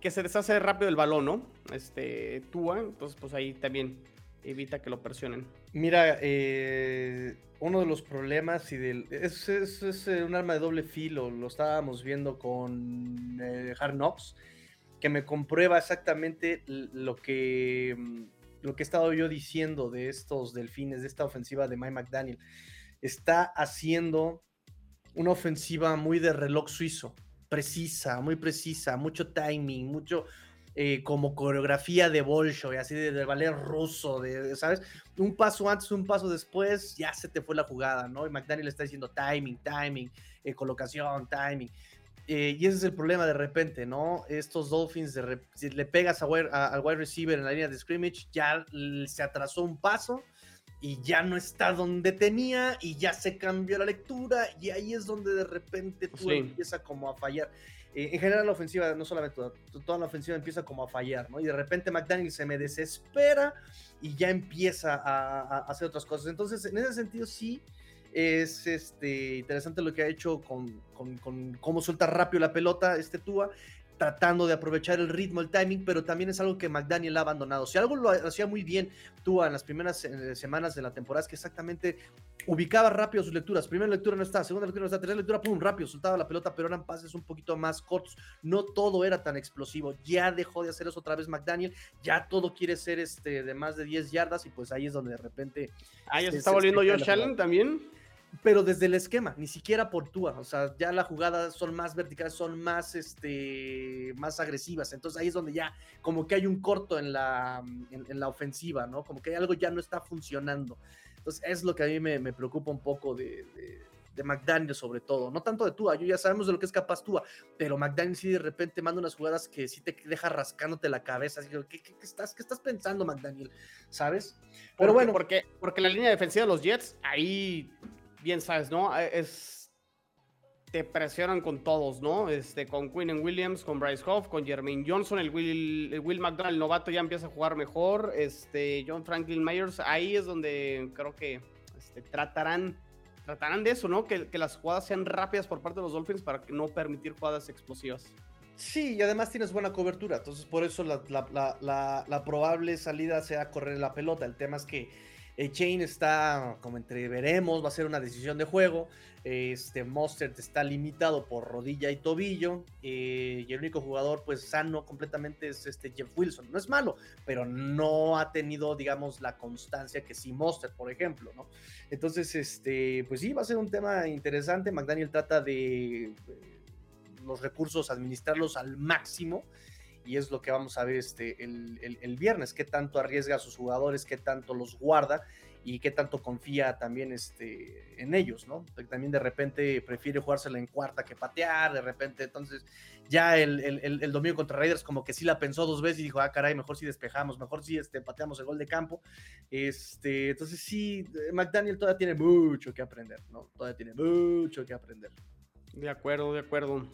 que se deshace rápido el balón, ¿no? Este, Tua, entonces pues ahí también evita que lo presionen. Mira, eh, uno de los problemas y del, es, es- es, eh, un arma de doble filo, lo estábamos viendo con eh, Hard Knocks, que me comprueba exactamente lo que, mm, lo que he estado yo diciendo de estos delfines, de esta ofensiva de Mike McDaniel. Está haciendo una ofensiva muy de reloj suizo, precisa, muy precisa, mucho timing, mucho eh, como coreografía de Bolshoi, así de, de ballet ruso, de, de, ¿sabes? Un paso antes, un paso después, ya se te fue la jugada, ¿no? Y McDaniel está diciendo timing, timing, eh, colocación, timing. Eh, y ese es el problema de repente, ¿no? Estos Dolphins, de si le pegas a wide- a- al wide receiver en la línea de scrimmage, ya se atrasó un paso y ya no está donde tenía y ya se cambió la lectura y ahí es donde de repente tú Sí. empieza como a fallar. Eh, en general la ofensiva, no solamente toda, toda la ofensiva empieza como a fallar, ¿no? Y de repente McDaniel se me desespera y ya empieza a, a hacer otras cosas. Entonces, en ese sentido sí es este, interesante lo que ha hecho con, con, con cómo suelta rápido la pelota este Tua, tratando de aprovechar el ritmo, el timing, pero también es algo que McDaniel ha abandonado. Si algo lo hacía muy bien Tua en las primeras semanas de la temporada es que exactamente ubicaba rápido sus lecturas. Primera lectura no está, segunda lectura no está, tercera lectura, pum, rápido, soltaba la pelota, pero eran pases un poquito más cortos. No todo era tan explosivo. Ya dejó de hacer eso otra vez McDaniel. Ya todo quiere ser este de más de 10 yardas y pues ahí es donde de repente Ah, ya se Se- está volviendo Josh Allen también. Pero desde el esquema, ni siquiera por Tua, o sea, ya las jugadas son más verticales, son más, este, más agresivas, entonces ahí es donde ya como que hay un corto en la, en, en la ofensiva, ¿no? Como que algo ya no está funcionando. Entonces es lo que a mí me, me preocupa un poco de, de, de McDaniel sobre todo, no tanto de Tua, yo ya sabemos de lo que es capaz Tua, pero McDaniel sí de repente manda unas jugadas que sí te deja rascándote la cabeza, así que, ¿qué, qué- qué estás, ¿qué estás pensando McDaniel? ¿Sabes? Pero Porque- bueno, Porque, porque la línea defensiva de los Jets, ahí, bien sabes, ¿no? Eh, Es. Te presionan con todos, ¿no? Este, con Quinn Williams, con Bryce Hoff, con Jermaine Johnson, el Will, el Will McDonald, el novato, ya empieza a jugar mejor. Este, John Franklin Myers, ahí es donde creo que este, tratarán, tratarán de eso, ¿no? Que, que las jugadas sean rápidas por parte de los Dolphins para no permitir jugadas explosivas. Sí, y además tienes buena cobertura, entonces por eso la probable salida sea correr la pelota. El tema es que eh, Chain está, como entreveremos, va a ser una decisión de juego. Este Mostert está limitado por rodilla y tobillo. eh, y el único jugador, pues sano completamente, es este Jeff Wilson. No es malo, pero no ha tenido, digamos, la constancia que sí Mostert, por ejemplo, ¿no? Entonces, este, pues sí, va a ser un tema interesante. McDaniel trata de. eh, los recursos, administrarlos al máximo. Y es lo que vamos a ver este, el, el, viernes, qué tanto arriesga a sus jugadores, qué tanto los guarda y qué tanto confía también este, en ellos, ¿no? También de repente prefiere jugársela en cuarta que patear, de repente, entonces ya el, el, domingo contra Raiders como que sí la pensó dos veces y dijo, ah, caray, mejor si despejamos, mejor si este, pateamos el gol de campo. Este, entonces sí, McDaniel todavía tiene mucho que aprender, ¿no? Todavía tiene mucho que aprender. De acuerdo, de acuerdo.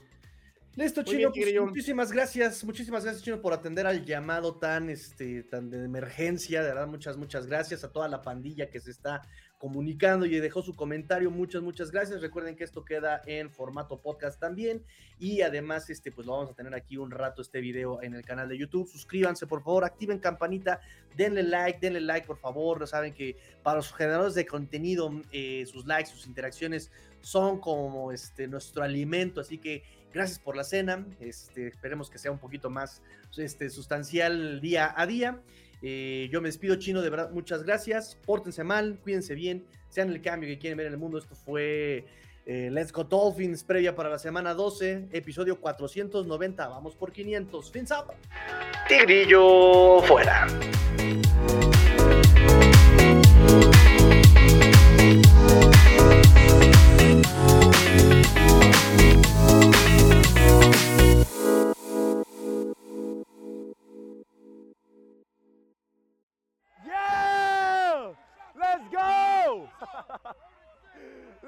Listo, Chino. Bien, pues, muchísimas gracias, muchísimas gracias, Chino, por atender al llamado tan, este, tan de emergencia. De verdad, muchas, muchas gracias a toda la pandilla que se está comunicando y dejó su comentario. Muchas, muchas gracias. Recuerden que esto queda en formato podcast también. Y además, este, pues lo vamos a tener aquí un rato este video en el canal de YouTube. Suscríbanse, por favor, activen campanita, denle like, denle like, por favor. Saben que para los generadores de contenido, eh, sus likes, sus interacciones son como este, nuestro alimento. Así que gracias por la cena. Este, esperemos que sea un poquito más este, sustancial día a día. Eh, yo me despido, chino, de verdad, muchas gracias. Pórtense mal, cuídense bien, sean el cambio que quieren ver en el mundo. Esto fue eh, Let's Go Dolphins, previa para la semana 12, episodio 490. Vamos por 500. Fins up. Tigrillo fuera.